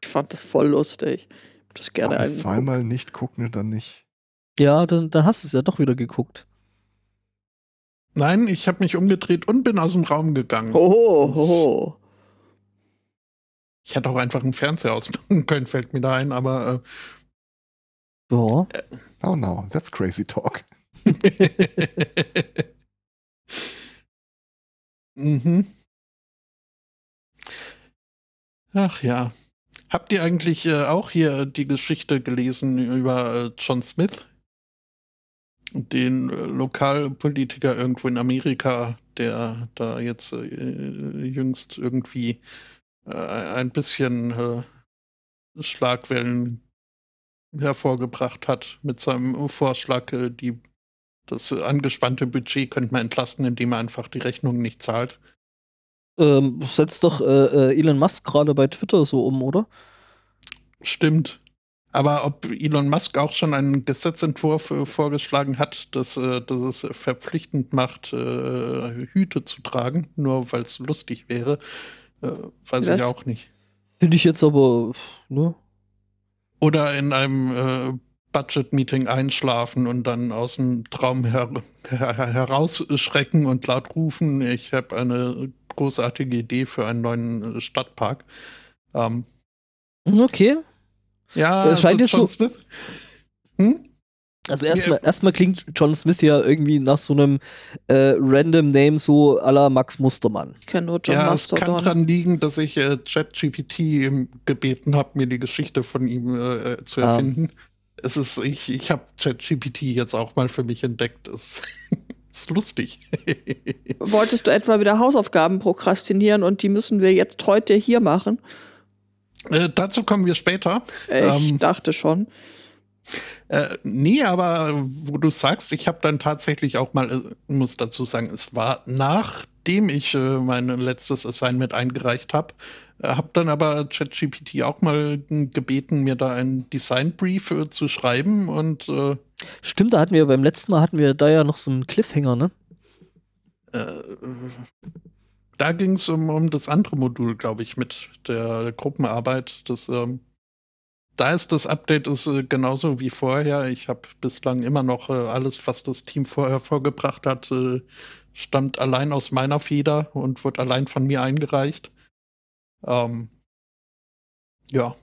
Ich fand das voll lustig. Das gerne zweimal nicht gucken, dann nicht. Ja, dann, dann hast du es ja doch wieder geguckt. Nein, ich habe mich umgedreht und bin aus dem Raum gegangen. Oh, oh. Ich hätte auch einfach einen Fernseher ausmachen können, fällt mir da ein, aber äh, ja. Oh no, that's crazy talk. mhm. Ach ja. Habt ihr eigentlich äh, auch hier die Geschichte gelesen über äh, John Smith? Den äh, Lokalpolitiker irgendwo in Amerika, der da jetzt äh, jüngst irgendwie äh, ein bisschen äh, Schlagwellen hervorgebracht hat mit seinem Vorschlag, äh, die, das angespannte Budget könnte man entlasten, indem er einfach die Rechnung nicht zahlt. Ähm, setzt doch Elon Musk gerade bei Twitter so um, oder? Stimmt. Aber ob Elon Musk auch schon einen Gesetzentwurf äh, vorgeschlagen hat, dass, äh, dass es verpflichtend macht, äh, Hüte zu tragen, nur weil es lustig wäre, äh, weiß Was? ich auch nicht. Finde ich jetzt aber, ne? Oder in einem äh, Budget-Meeting einschlafen und dann aus dem Traum her her herausschrecken und laut rufen, ich habe eine großartige Idee für einen neuen äh, Stadtpark. Ähm, okay. Ja, es scheint also jetzt so. Hm? Also erstmal ja. erstmal klingt John Smith ja irgendwie nach so einem äh, random Name so à la Max Mustermann. Ich kenne nur John ja, Mastodon. Es kann daran liegen, dass ich äh, ChatGPT gebeten habe, mir die Geschichte von ihm äh, äh zu ah. erfinden. Ah. Es ist, ich, ich habe ChatGPT jetzt auch mal für mich entdeckt. Es ist lustig. Wolltest du etwa wieder Hausaufgaben prokrastinieren und die müssen wir jetzt heute hier machen? Äh, dazu kommen wir später. Ich ähm, dachte schon. Äh, nee, aber wo du sagst, ich habe dann tatsächlich auch mal, äh, muss dazu sagen, es war nachdem ich äh, mein letztes Assignment eingereicht habe, äh, habe dann aber ChatGPT auch mal gebeten, mir da einen Designbrief äh, zu schreiben und äh, Stimmt, da hatten wir beim letzten Mal hatten wir da ja noch so einen Cliffhanger, ne? Da ging es um, um das andere Modul, glaube ich, mit der Gruppenarbeit. Das ähm, da ist das Update ist, äh, genauso wie vorher. Ich habe bislang immer noch äh, alles, was das Team vorher vorgebracht hat, äh, stammt allein aus meiner Feder und wird allein von mir eingereicht. Ähm, ja.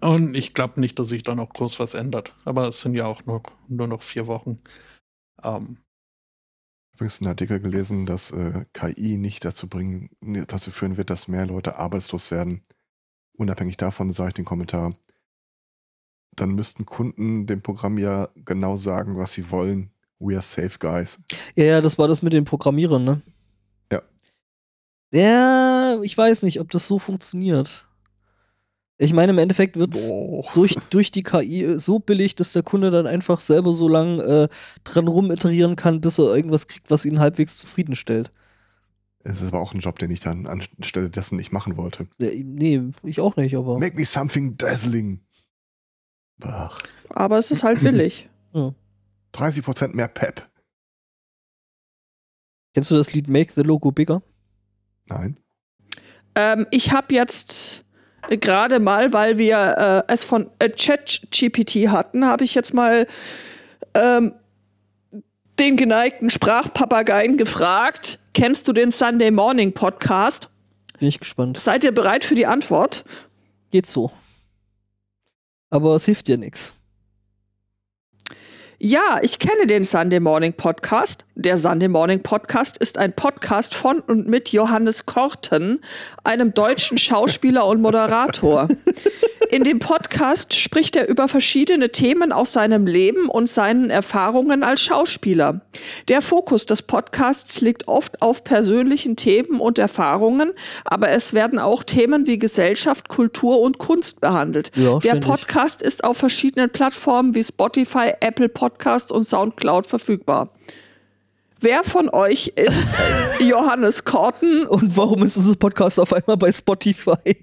Und ich glaube nicht, dass sich da noch groß was ändert. Aber es sind ja auch noch, nur noch vier Wochen. Ähm, Übrigens einen Artikel gelesen, dass äh, KI nicht dazu bringen, dazu führen wird, dass mehr Leute arbeitslos werden. Unabhängig davon sage ich den Kommentar, dann müssten Kunden dem Programm ja genau sagen, was sie wollen We are safe guys. Ja, ja, das war das mit den Programmierern, ne? Ja. Ja, ich weiß nicht, ob das so funktioniert. Ich meine, im Endeffekt wird es durch, durch die KI so billig, dass der Kunde dann einfach selber so lang äh, dran rumiterieren kann, bis er irgendwas kriegt, was ihn halbwegs zufriedenstellt. Es ist aber auch ein Job, den ich dann anstelle dessen nicht machen wollte. Nee, ich auch nicht, aber. Make me something dazzling. Ach, Aber es ist halt billig. 30% mehr Pep. Kennst du das Lied Make the Logo Bigger? Nein. ähm, ich habe jetzt gerade mal, weil wir äh, es von äh, ChatGPT hatten, habe ich jetzt mal ähm, den geneigten Sprachpapageien gefragt. Kennst du den Sunday Morning Podcast? Bin ich gespannt. Seid ihr bereit für die Antwort? Geht so. Aber es hilft dir nichts. Ja, ich kenne den Sunday Morning Podcast. Der Sunday Morning Podcast ist ein Podcast von und mit Johannes Korten, einem deutschen Schauspieler und Moderator. In dem Podcast spricht er über verschiedene Themen aus seinem Leben und seinen Erfahrungen als Schauspieler. Der Fokus des Podcasts liegt oft auf persönlichen Themen und Erfahrungen, aber es werden auch Themen wie Gesellschaft, Kultur und Kunst behandelt. Ja, Der. Podcast ist auf verschiedenen Plattformen wie Spotify, Apple Podcasts und Soundcloud verfügbar. Wer von euch ist Johannes Korten? Und warum ist unser Podcast auf einmal bei Spotify?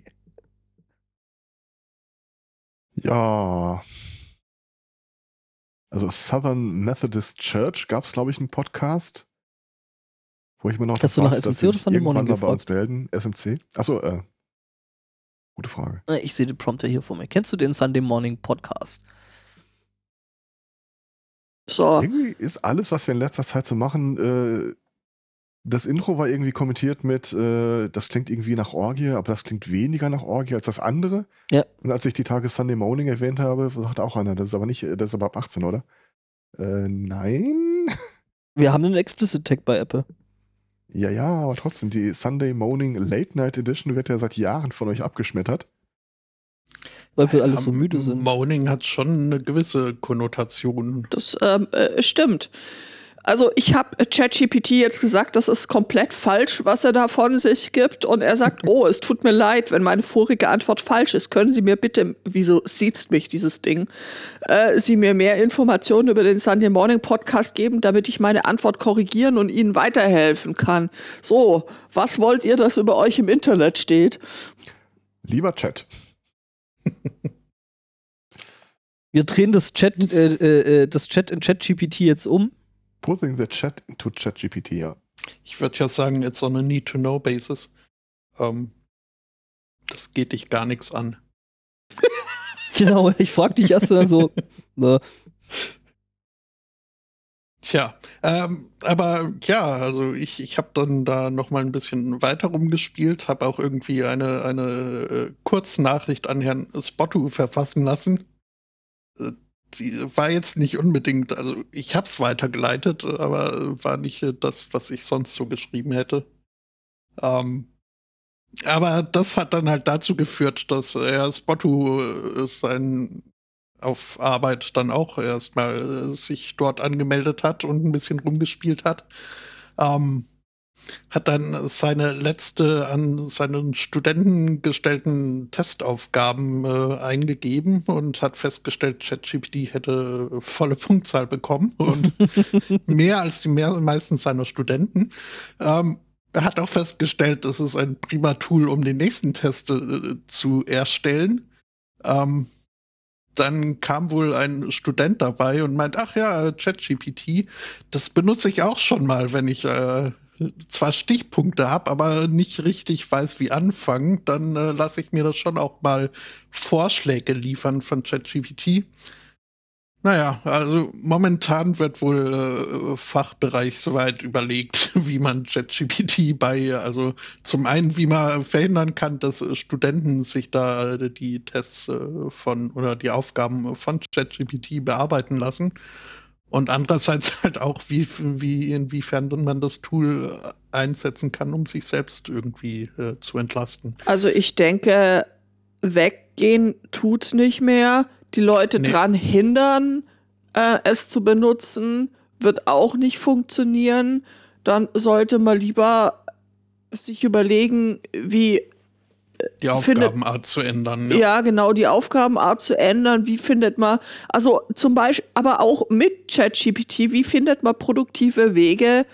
Ja. Also Southern Methodist Church gab es, glaube ich, einen Podcast, wo ich mir noch Hast du nach warte, dass SMC oder Sunday irgendwann Morning mal bei uns melden. SMC? Achso, äh. Gute Frage. Ich sehe den Prompter hier vor mir. Kennst du den Sunday Morning Podcast? So, Irgendwie ist alles, was wir in letzter Zeit so machen, äh, das Intro war irgendwie kommentiert mit, äh, das klingt irgendwie nach Orgie, aber das klingt weniger nach Orgie als das andere. Ja. Und als ich die Tage Sunday Morning erwähnt habe, sagte auch einer, das ist aber nicht, das ist aber ab 18, oder? Äh, nein. Wir haben einen Explicit Tag bei Apple. Ja, ja, aber trotzdem, die Sunday Morning Late Night Edition wird ja seit Jahren von euch abgeschmettert. Weil wir alle so müde sind. Moaning hat schon eine gewisse Konnotation. das ähm, äh, stimmt. Also ich habe ChatGPT jetzt gesagt, das ist komplett falsch, was er da von sich gibt. Und er sagt, oh, es tut mir leid, wenn meine vorige Antwort falsch ist. Können Sie mir bitte, wieso sieht mich dieses Ding, äh, Sie mir mehr Informationen über den Sunday Morning Podcast geben, damit ich meine Antwort korrigieren und Ihnen weiterhelfen kann. So, was wollt ihr, dass über euch im Internet steht? Lieber Chat, Wir drehen das Chat, äh, äh, äh, das Chat in ChatGPT jetzt um. Putting the chat into ChatGPT, ja. Ich würde ja sagen, it's on a need-to-know-basis. Ähm, das geht dich gar nichts an. Genau, ich frag dich erst dann so, äh, Tja, ähm, aber ja, also ich, ich habe dann da noch mal ein bisschen weiter rumgespielt, habe auch irgendwie eine, eine äh, Kurznachricht an Herrn Spottu verfassen lassen. Äh, die war jetzt nicht unbedingt, also ich habe es weitergeleitet, aber war nicht äh, das, was ich sonst so geschrieben hätte. Ähm, aber das hat dann halt dazu geführt, dass Herr Spottu äh, sein auf Arbeit dann auch erstmal äh, sich dort angemeldet hat und ein bisschen rumgespielt hat. Ähm, hat dann seine letzte an seinen Studenten gestellten Testaufgaben äh, eingegeben und hat festgestellt, ChatGPT hätte volle Punktzahl bekommen und mehr als die mehr, meisten seiner Studenten. Ähm, er hat auch festgestellt, das ist ein prima Tool, um den nächsten Test äh, zu erstellen. Ähm, dann kam wohl ein Student dabei und meint, ach ja, ChatGPT, das benutze ich auch schon mal, wenn ich äh, zwar Stichpunkte habe, aber nicht richtig weiß, wie anfangen, dann äh, lasse ich mir das schon auch mal Vorschläge liefern von ChatGPT. Naja, also momentan wird wohl äh, Fachbereich soweit überlegt, wie man ChatGPT bei, also zum einen, wie man verhindern kann, dass äh, Studenten sich da äh, die Tests äh, von oder die Aufgaben von ChatGPT bearbeiten lassen. Und andererseits halt auch, wie, wie inwiefern man das Tool äh, einsetzen kann, um sich selbst irgendwie äh, zu entlasten. Also ich denke, weggehen tut's nicht mehr. Die Leute Nee. dran hindern, äh, es zu benutzen, wird auch nicht funktionieren. Dann sollte man lieber sich überlegen, wie Die Aufgabenart zu ändern. ja. genau, die Aufgabenart zu ändern. Wie findet man, also zum Beispiel, aber auch mit ChatGPT, wie findet man produktive Wege,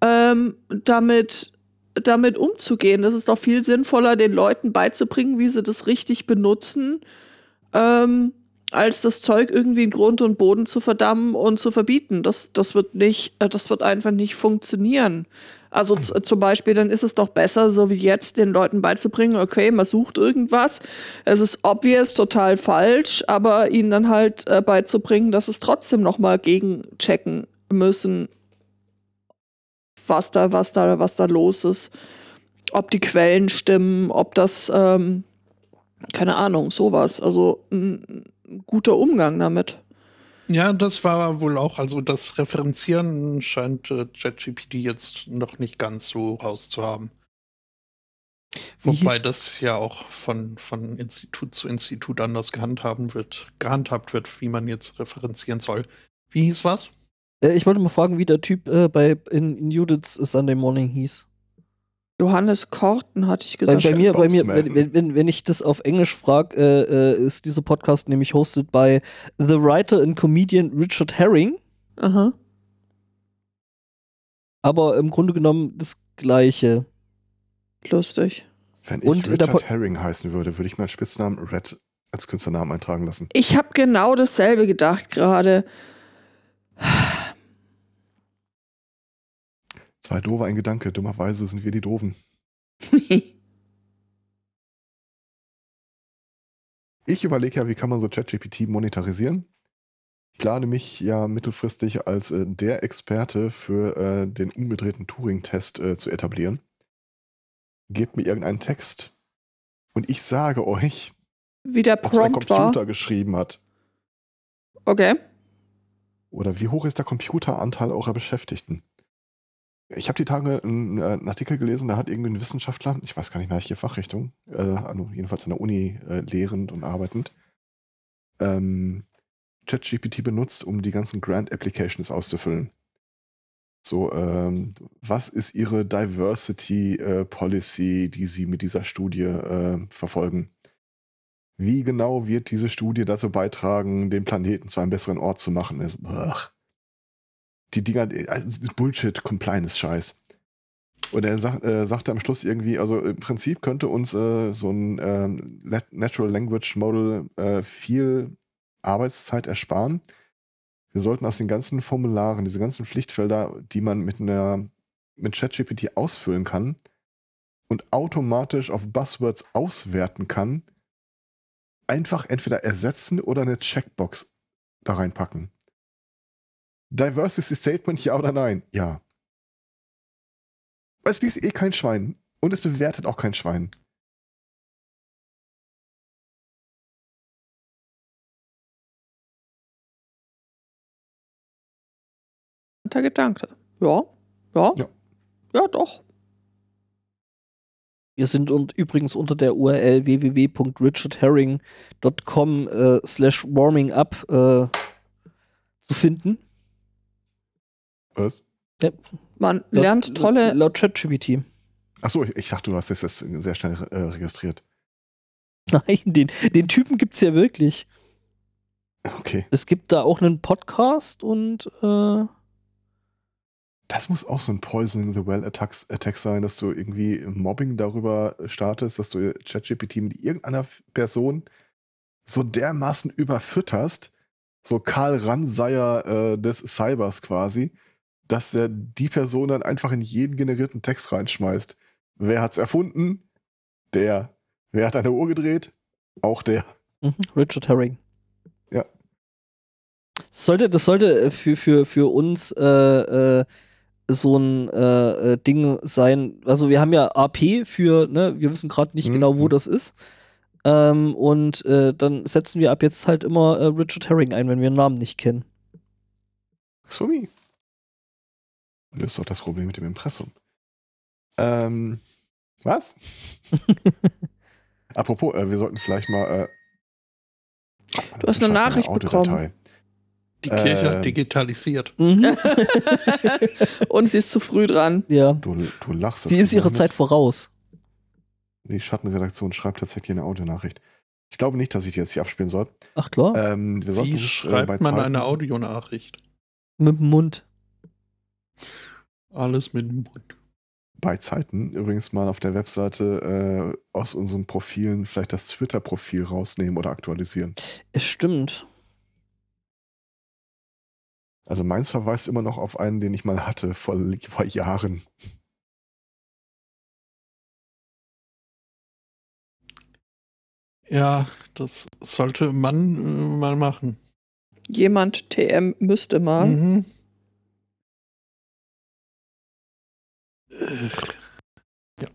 ähm, damit, damit umzugehen? Das ist doch viel sinnvoller, den Leuten beizubringen, wie sie das richtig benutzen, ähm, als das Zeug irgendwie in Grund und Boden zu verdammen und zu verbieten. Das, das wird nicht, äh, das wird einfach nicht funktionieren. Also zum Beispiel, dann ist es doch besser, so wie jetzt, den Leuten beizubringen, okay, man sucht irgendwas, es ist obvious, total falsch, aber ihnen dann halt äh, beizubringen, dass es trotzdem nochmal gegenchecken müssen, was da, was da, was da los ist. Ob die Quellen stimmen, ob das, ähm, keine Ahnung, sowas. Also ein guter Umgang damit. Ja, das war wohl auch, also das Referenzieren scheint äh, ChatGPT jetzt noch nicht ganz so rauszuhaben. Wobei das ja auch von, von Institut zu Institut anders gehandhabt wird, gehandhabt wird, wie man jetzt referenzieren soll. Wie hieß was? Äh, ich wollte mal fragen, wie der Typ äh, bei in, in Judith's Sunday Morning hieß. Johannes Korten hatte ich Bei, gesagt. bei mir, bei mir, wenn, wenn- wenn, ich das auf Englisch frage, äh, äh, ist dieser Podcast nämlich hosted bei The Writer and Comedian Richard Herring, Aha. aber im Grunde genommen das Gleiche. Lustig. Wenn ich Und Richard Herring heißen würde, würde ich meinen Spitznamen Red als Künstlernamen eintragen lassen. Ich habe genau dasselbe gedacht gerade. Zwei doofe, ein Gedanke. Dummerweise sind wir die Doofen. Ich überlege ja, wie kann man so ChatGPT monetarisieren. Ich plane mich ja mittelfristig als äh, der Experte für äh, den umgedrehten Turing-Test äh, zu etablieren. Gebt mir irgendeinen Text und ich sage euch, Wie der es der Prompt war. Computer geschrieben hat. Okay. Oder wie hoch ist der Computeranteil eurer Beschäftigten? Ich habe die Tage einen, einen Artikel gelesen, da hat irgendwie ein Wissenschaftler, ich weiß gar nicht welche Fachrichtung, äh, also jedenfalls an der Uni äh, lehrend und arbeitend, ähm, ChatGPT benutzt, um die ganzen Grant Applications auszufüllen. So, ähm, was ist Ihre Diversity äh, Policy, die Sie mit dieser Studie äh, verfolgen? Wie genau wird diese Studie dazu beitragen, den Planeten zu einem besseren Ort zu machen? Also. Die Dinger, äh, ist Bullshit, Compliance-Scheiß. Und er sagt, äh, sagte am Schluss irgendwie, also im Prinzip könnte uns äh, so ein Nat- Natural Language Model äh, viel Arbeitszeit ersparen. Wir sollten aus den ganzen Formularen, diese ganzen Pflichtfelder, die man mit einer mit ChatGPT ausfüllen kann und automatisch auf Buzzwords auswerten kann, einfach entweder ersetzen oder eine Checkbox da reinpacken. Diversity Statement, ja oder nein? Ja. Es liest eh kein Schwein. Und es bewertet auch kein Schwein. Der Gedanke. Ja. Ja. Ja. Ja, doch. Wir sind und übrigens unter der URL www.richardherring.com äh, slash warming up äh, zu finden. Was? Man lernt tolle. Laut ChatGPT. Achso, ich, ich dachte, du hast das jetzt sehr schnell äh, registriert. Nein, den, den Typen gibt's ja wirklich. Okay. Es gibt da auch einen Podcast und äh, Das muss auch so ein Poison the Well Attack, Attack sein, dass du irgendwie Mobbing darüber startest, dass du ChatGPT mit irgendeiner Person so dermaßen überfütterst, so Karl Ranseier äh, des Cybers quasi, dass der die Person dann einfach in jeden generierten Text reinschmeißt. Wer hat's erfunden? Der. Wer hat eine Uhr gedreht? Auch der. mhm, Richard Herring. Ja. Das sollte, das sollte äh, für, für, für uns äh, äh, so ein äh, äh, Ding sein. Also wir haben ja AP für, ne, wir wissen gerade nicht Mhm. genau, wo das ist. Ähm, und äh, dann setzen wir ab jetzt halt immer Richard Herring ein, wenn wir einen Namen nicht kennen. For me. Löst doch das Problem mit dem Impressum. Ähm, was? Apropos, äh, wir sollten vielleicht mal. Äh, Du hast eine Nachricht Audiodatei. Die Kirche Ähm. hat digitalisiert. Mhm. Und sie ist zu früh dran. ja. Du, du lachst. das Sie ist ihrer Gesammelt. Zeit voraus. Die Schattenredaktion schreibt tatsächlich eine Audionachricht. Ich glaube nicht, dass ich die jetzt hier abspielen soll. Ach klar. Ähm, wir sollten Wie äh, schreibt bei man Zeiten- eine Audionachricht? Mit dem Mund. Alles mit dem Mund. bei Zeiten übrigens mal auf der Webseite äh, aus unseren Profilen vielleicht das Twitter-Profil rausnehmen oder aktualisieren. Es stimmt. Also meins verweist immer noch auf einen, den ich mal hatte vor, vor Jahren. Ja, das sollte man äh, mal machen. Jemand TM müsste mal. Mhm. Ja.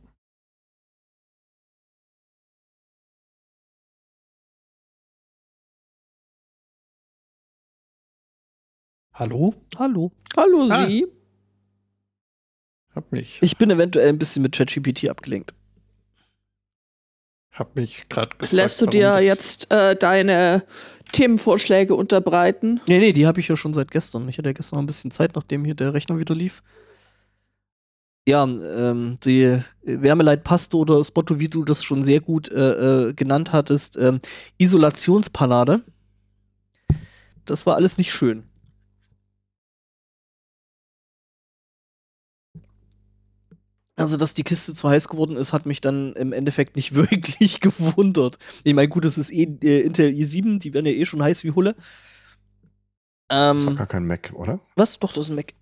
Hallo? Hallo. Hallo Ah. Sie. Hab mich, Ich bin eventuell ein bisschen mit ChatGPT abgelenkt. hab mich gerade gefragt. Lässt du dir jetzt äh, deine Themenvorschläge unterbreiten? Nee, nee, die habe ich ja schon seit gestern. Ich hatte ja gestern noch ein bisschen Zeit, nachdem hier der Rechner wieder lief. Ja, ähm, die Wärmeleitpaste oder Spotto, wie du das schon sehr gut äh, äh, genannt hattest, ähm, Isolationspanade. Das war alles nicht schön. Also, dass die Kiste zu heiß geworden ist, hat mich dann im Endeffekt nicht wirklich gewundert. Ich meine, gut, es ist eh äh, Intel i7, die werden ja eh schon heiß wie Hulle. Das war Ähm, gar kein Mac, oder? was? Doch, das ist ein Mac.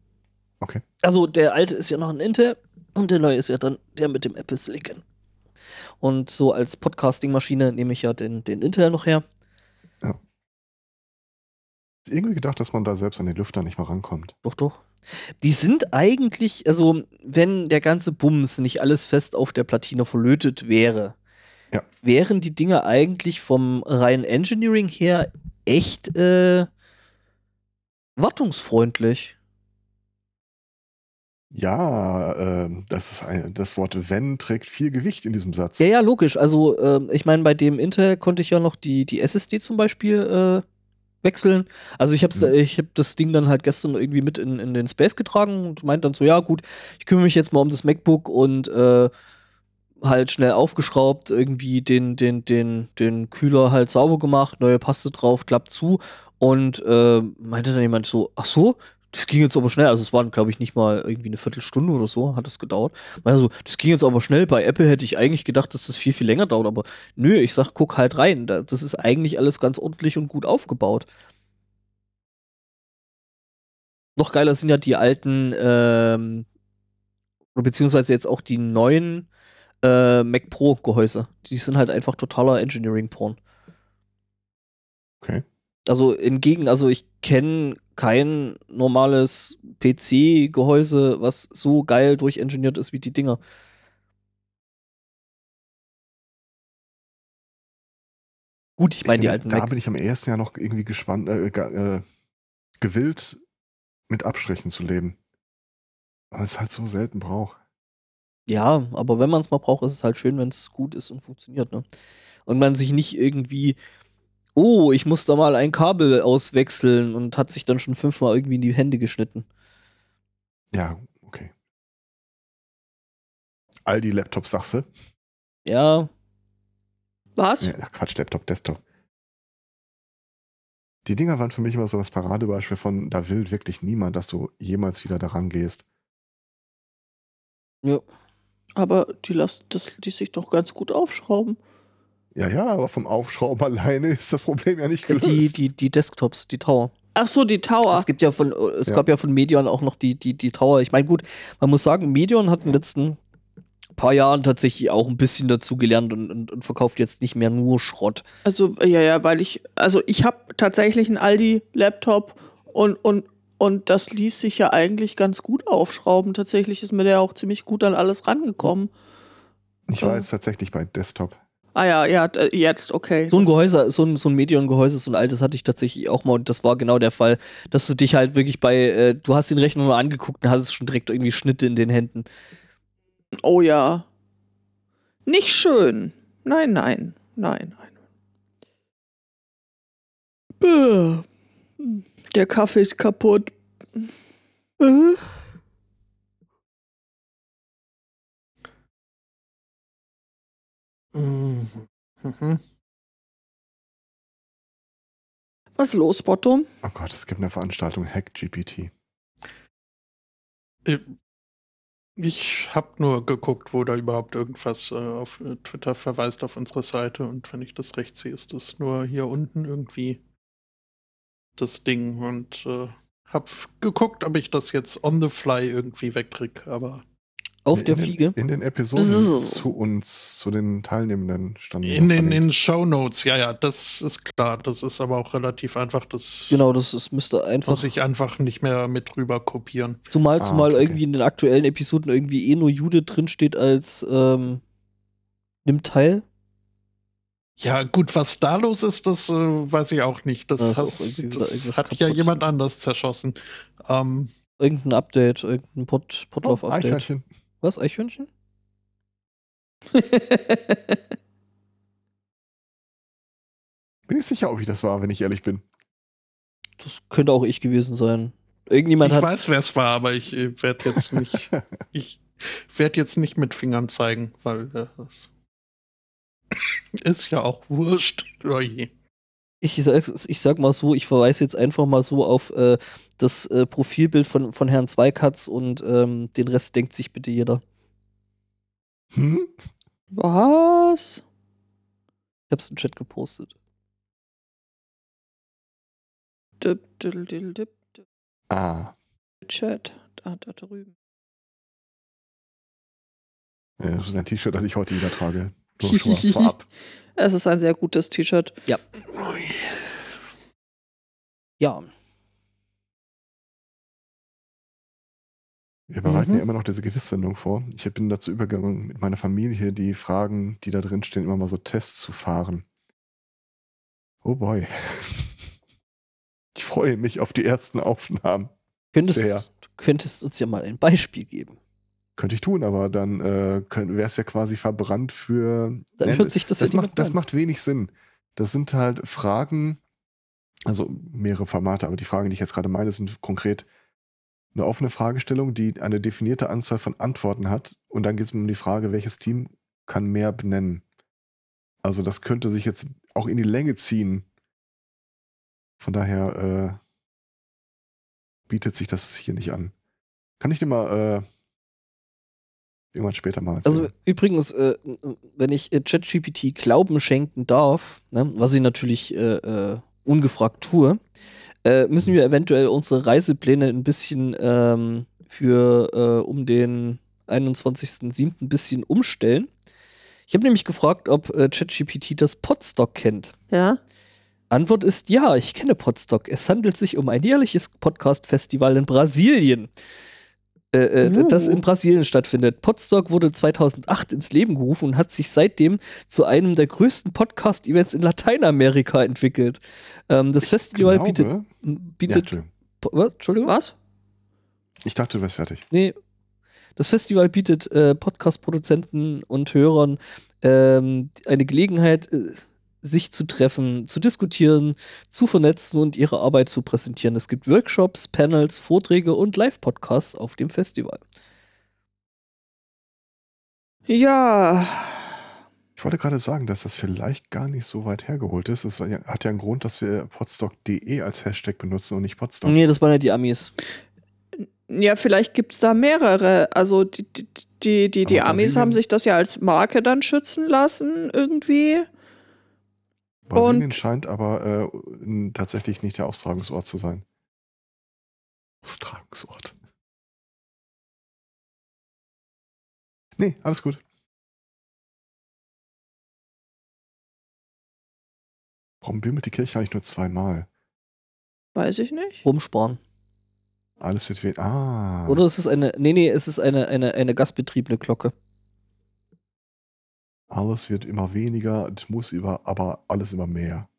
Okay. Also, der alte ist ja noch ein Intel und der neue ist ja dann der mit dem Apple Silicon. Und so als Podcasting-Maschine nehme ich ja den, den Intel noch her. Irgendwie gedacht, dass man da selbst an den Lüfter nicht mal rankommt. Doch, doch. Die sind eigentlich, also, wenn der ganze Bums nicht alles fest auf der Platine verlötet wäre, Ja. wären die Dinge eigentlich vom reinen Engineering her echt äh, wartungsfreundlich. Ja, ähm, das, ist ein, das Wort wenn trägt viel Gewicht in diesem Satz. Ja, ja, logisch. Also, ähm, ich meine, bei dem Intel konnte ich ja noch die, die SSD zum Beispiel äh, wechseln. Also, ich habe Mhm. ich hab das Ding dann halt gestern irgendwie mit in, in den Space getragen und meinte dann so: Ja, gut, ich kümmere mich jetzt mal um das MacBook und äh, halt schnell aufgeschraubt, irgendwie den, den, den, den Kühler halt sauber gemacht, neue Paste drauf, klappt zu. Und äh, meinte dann jemand so: Ach so, das ging jetzt aber schnell. Also, es waren, glaube ich, nicht mal irgendwie eine Viertelstunde oder so, hat es gedauert. Also, das ging jetzt aber schnell. Bei Apple hätte ich eigentlich gedacht, dass das viel, viel länger dauert. Aber nö, ich sag, guck halt rein. Da- Das ist eigentlich alles ganz ordentlich und gut aufgebaut. Noch geiler sind ja die alten, ähm, beziehungsweise jetzt auch die neuen äh, Mac Pro Gehäuse. Die sind halt einfach totaler Engineering-Porn. Okay. Also hingegen, also ich kenne kein normales PC-Gehäuse, was so geil durchingeniert ist wie die Dinger. Gut, ich meine die alten Da Mac. bin ich am ersten Jahr noch irgendwie gespannt, äh, äh, gewillt, mit Abstrichen zu leben. Weil es halt so selten braucht. Ja, aber wenn man es mal braucht, ist es halt schön, wenn es gut ist und funktioniert, ne? Und man sich nicht irgendwie, oh, ich muss da mal ein Kabel auswechseln und hat sich dann schon fünfmal irgendwie in die Hände geschnitten. Ja, okay. All die Laptops, sagst du? Ja, Was? Ja, Quatsch, Laptop, Desktop. Die Dinger waren für mich immer so das Paradebeispiel von, da will wirklich niemand, dass du jemals wieder daran gehst. ja. Aber die lassen, das ließ sich doch ganz gut aufschrauben. Ja, ja, aber vom Aufschrauben alleine ist das Problem ja nicht gelöst. Die, die, die Desktops, die Tower. Ach so, die Tower. Es gibt ja von, es Ja. gab ja von Medion auch noch die, die, die Tower. Ich meine, gut, man muss sagen, Medion hat in den letzten paar Jahren tatsächlich auch ein bisschen dazu gelernt und, und, und verkauft jetzt nicht mehr nur Schrott. Also, ja, ja, weil ich, also ich habe tatsächlich einen Aldi-Laptop und, und, und das ließ sich ja eigentlich ganz gut aufschrauben. Tatsächlich ist mir der auch ziemlich gut an alles rangekommen. ich war jetzt tatsächlich bei Desktop. Ah ja, ja, äh, jetzt, okay. So ein Gehäuse, so ein, so ein Medion-Gehäuse, so ein altes hatte ich tatsächlich auch mal und das war genau der Fall, dass du dich halt wirklich bei, äh, du hast den Rechner nur angeguckt und hattest schon direkt irgendwie Schnitte in den Händen. Oh ja. Nicht schön. Nein, nein, nein, nein. Der Kaffee ist kaputt. Mhm. Mhm. Was ist los, Botto? Oh Gott, es gibt eine Veranstaltung Hack GPT. Äh, Ich habe nur geguckt, wo da überhaupt irgendwas äh, auf äh, Twitter verweist auf unsere Seite und wenn ich das recht sehe, ist das nur hier unten irgendwie das Ding und äh, hab geguckt, ob ich das jetzt on the fly irgendwie wegkrieg, aber Auf der in Fliege. Den, in den Episoden Bzzz. zu uns, zu den Teilnehmenden standen. in den in. Show Notes, ja, ja, das ist klar, das ist aber auch relativ einfach, das Genau, das ist, müsste einfach. muss ich einfach nicht mehr mit rüber kopieren. Zumal, Ah, zumal okay. irgendwie in den aktuellen Episoden irgendwie eh nur Jude drinsteht als ähm, nimmt teil. Ja, gut, was da los ist, das äh, weiß ich auch nicht. Das, Ja, ist auch has- irgendwie wieder das hat ja jemand anders zerschossen. Ähm, Irgendein Update, irgendein Pod, Oh, Was, Eichhörnchen? Bin ich sicher, ob ich das war, wenn ich ehrlich bin. Das könnte auch ich gewesen sein. Irgendjemand ich hat. weiß, wer es war, aber ich äh, werde jetzt nicht, ich werde jetzt nicht mit Fingern zeigen, weil äh, das ist ja auch wurscht. Oh je. Ich, sag, ich sag mal so, ich verweise jetzt einfach mal so auf äh, das äh, Profilbild von, von Herrn Zweikatz und ähm, den Rest denkt sich bitte jeder. Hm? Was? Ich hab's im Chat gepostet. Dip, diddle, diddle, dip, dip. Ah, Chat. Da, da drüben. ja, das ist ein T-Shirt, das ich heute wieder trage. Nur schon mal vorab. Es ist ein sehr gutes T-Shirt. Oh je. Ja. Wir bereiten Mhm. ja immer noch diese Gewisssendung vor. Ich bin dazu übergegangen, mit meiner Familie die Fragen, die da drin stehen, immer mal so Tests zu fahren. Oh boy. Ich freue mich auf die ersten Aufnahmen. Könntest, Sehr. Du könntest uns ja mal ein Beispiel geben. Könnte ich tun, aber dann äh, wäre es ja quasi verbrannt für. Dann Nee, hört sich das, das, ja macht, das macht wenig Sinn. Das sind halt Fragen, also mehrere Formate, aber die Fragen, die ich jetzt gerade meine, sind konkret eine offene Fragestellung, die eine definierte Anzahl von Antworten hat. Und dann geht es um die Frage, welches Team kann mehr benennen. Also das könnte sich jetzt auch in die Länge ziehen. Von daher äh, bietet sich das hier nicht an. Kann ich dir mal äh, irgendwann später mal erzählen. Also übrigens, äh, wenn ich äh, ChatGPT Glauben schenken darf, ne, was ich natürlich äh, äh, ungefragt tue, äh, müssen wir eventuell unsere Reisepläne ein bisschen ähm, für äh, um den 21.07. ein bisschen umstellen. Ich habe nämlich gefragt, ob äh, ChatGPT das Podstock kennt. Ja? Antwort ist ja, ich kenne Podstock. Es handelt sich um ein jährliches Podcast-Festival in Brasilien. Äh, Uh. Das in Brasilien stattfindet. Podstock wurde 2008 ins Leben gerufen und hat sich seitdem zu einem der größten Podcast-Events in Lateinamerika entwickelt. Ähm, das Festival glaube, bietet. ja, bietet Entschuldigung. Po- was? Entschuldigung? Was? Ich dachte, du wärst fertig. Nee. Das Festival bietet äh, Podcast-Produzenten und Hörern ähm, eine Gelegenheit, äh, sich zu treffen, zu diskutieren, zu vernetzen und ihre Arbeit zu präsentieren. Es gibt Workshops, Panels, Vorträge und Live-Podcasts auf dem Festival. Ja. Ich wollte gerade sagen, dass das vielleicht gar nicht so weit hergeholt ist. Es hat ja einen Grund, dass wir podstock.de als Hashtag benutzen und nicht Podstock. Nee, das waren ja die Amis. Ja, vielleicht gibt es da mehrere. Also die, die, die, die, die Amis haben sich das ja als Marke dann schützen lassen, irgendwie. Brasilien und- scheint aber äh, tatsächlich nicht der Austragungsort zu sein. Austragungsort. Nee, alles gut. Warum bimmelt die Kirche eigentlich nur zweimal? Weiß ich nicht. Rumsparen. Alles wird weh. Ah. Oder es ist eine, nee, nee, es ist eine, eine, eine gasbetriebene Glocke. Alles wird immer weniger, es muss über, aber alles immer mehr.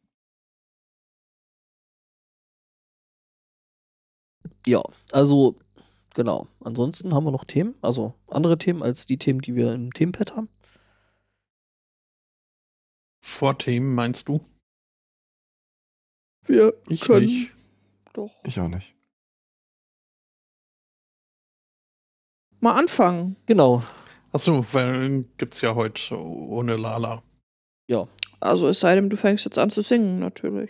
Ja, also, genau. Ansonsten haben wir noch Themen, also andere Themen als die Themen, die wir im Themenpad haben. Vorthemen meinst du? Wir Ich können nicht. Doch. Ich auch nicht. Mal anfangen. Genau. Achso, weil gibt's ja heute ohne Lala. Ja. Also es sei denn, du fängst jetzt an zu singen, natürlich.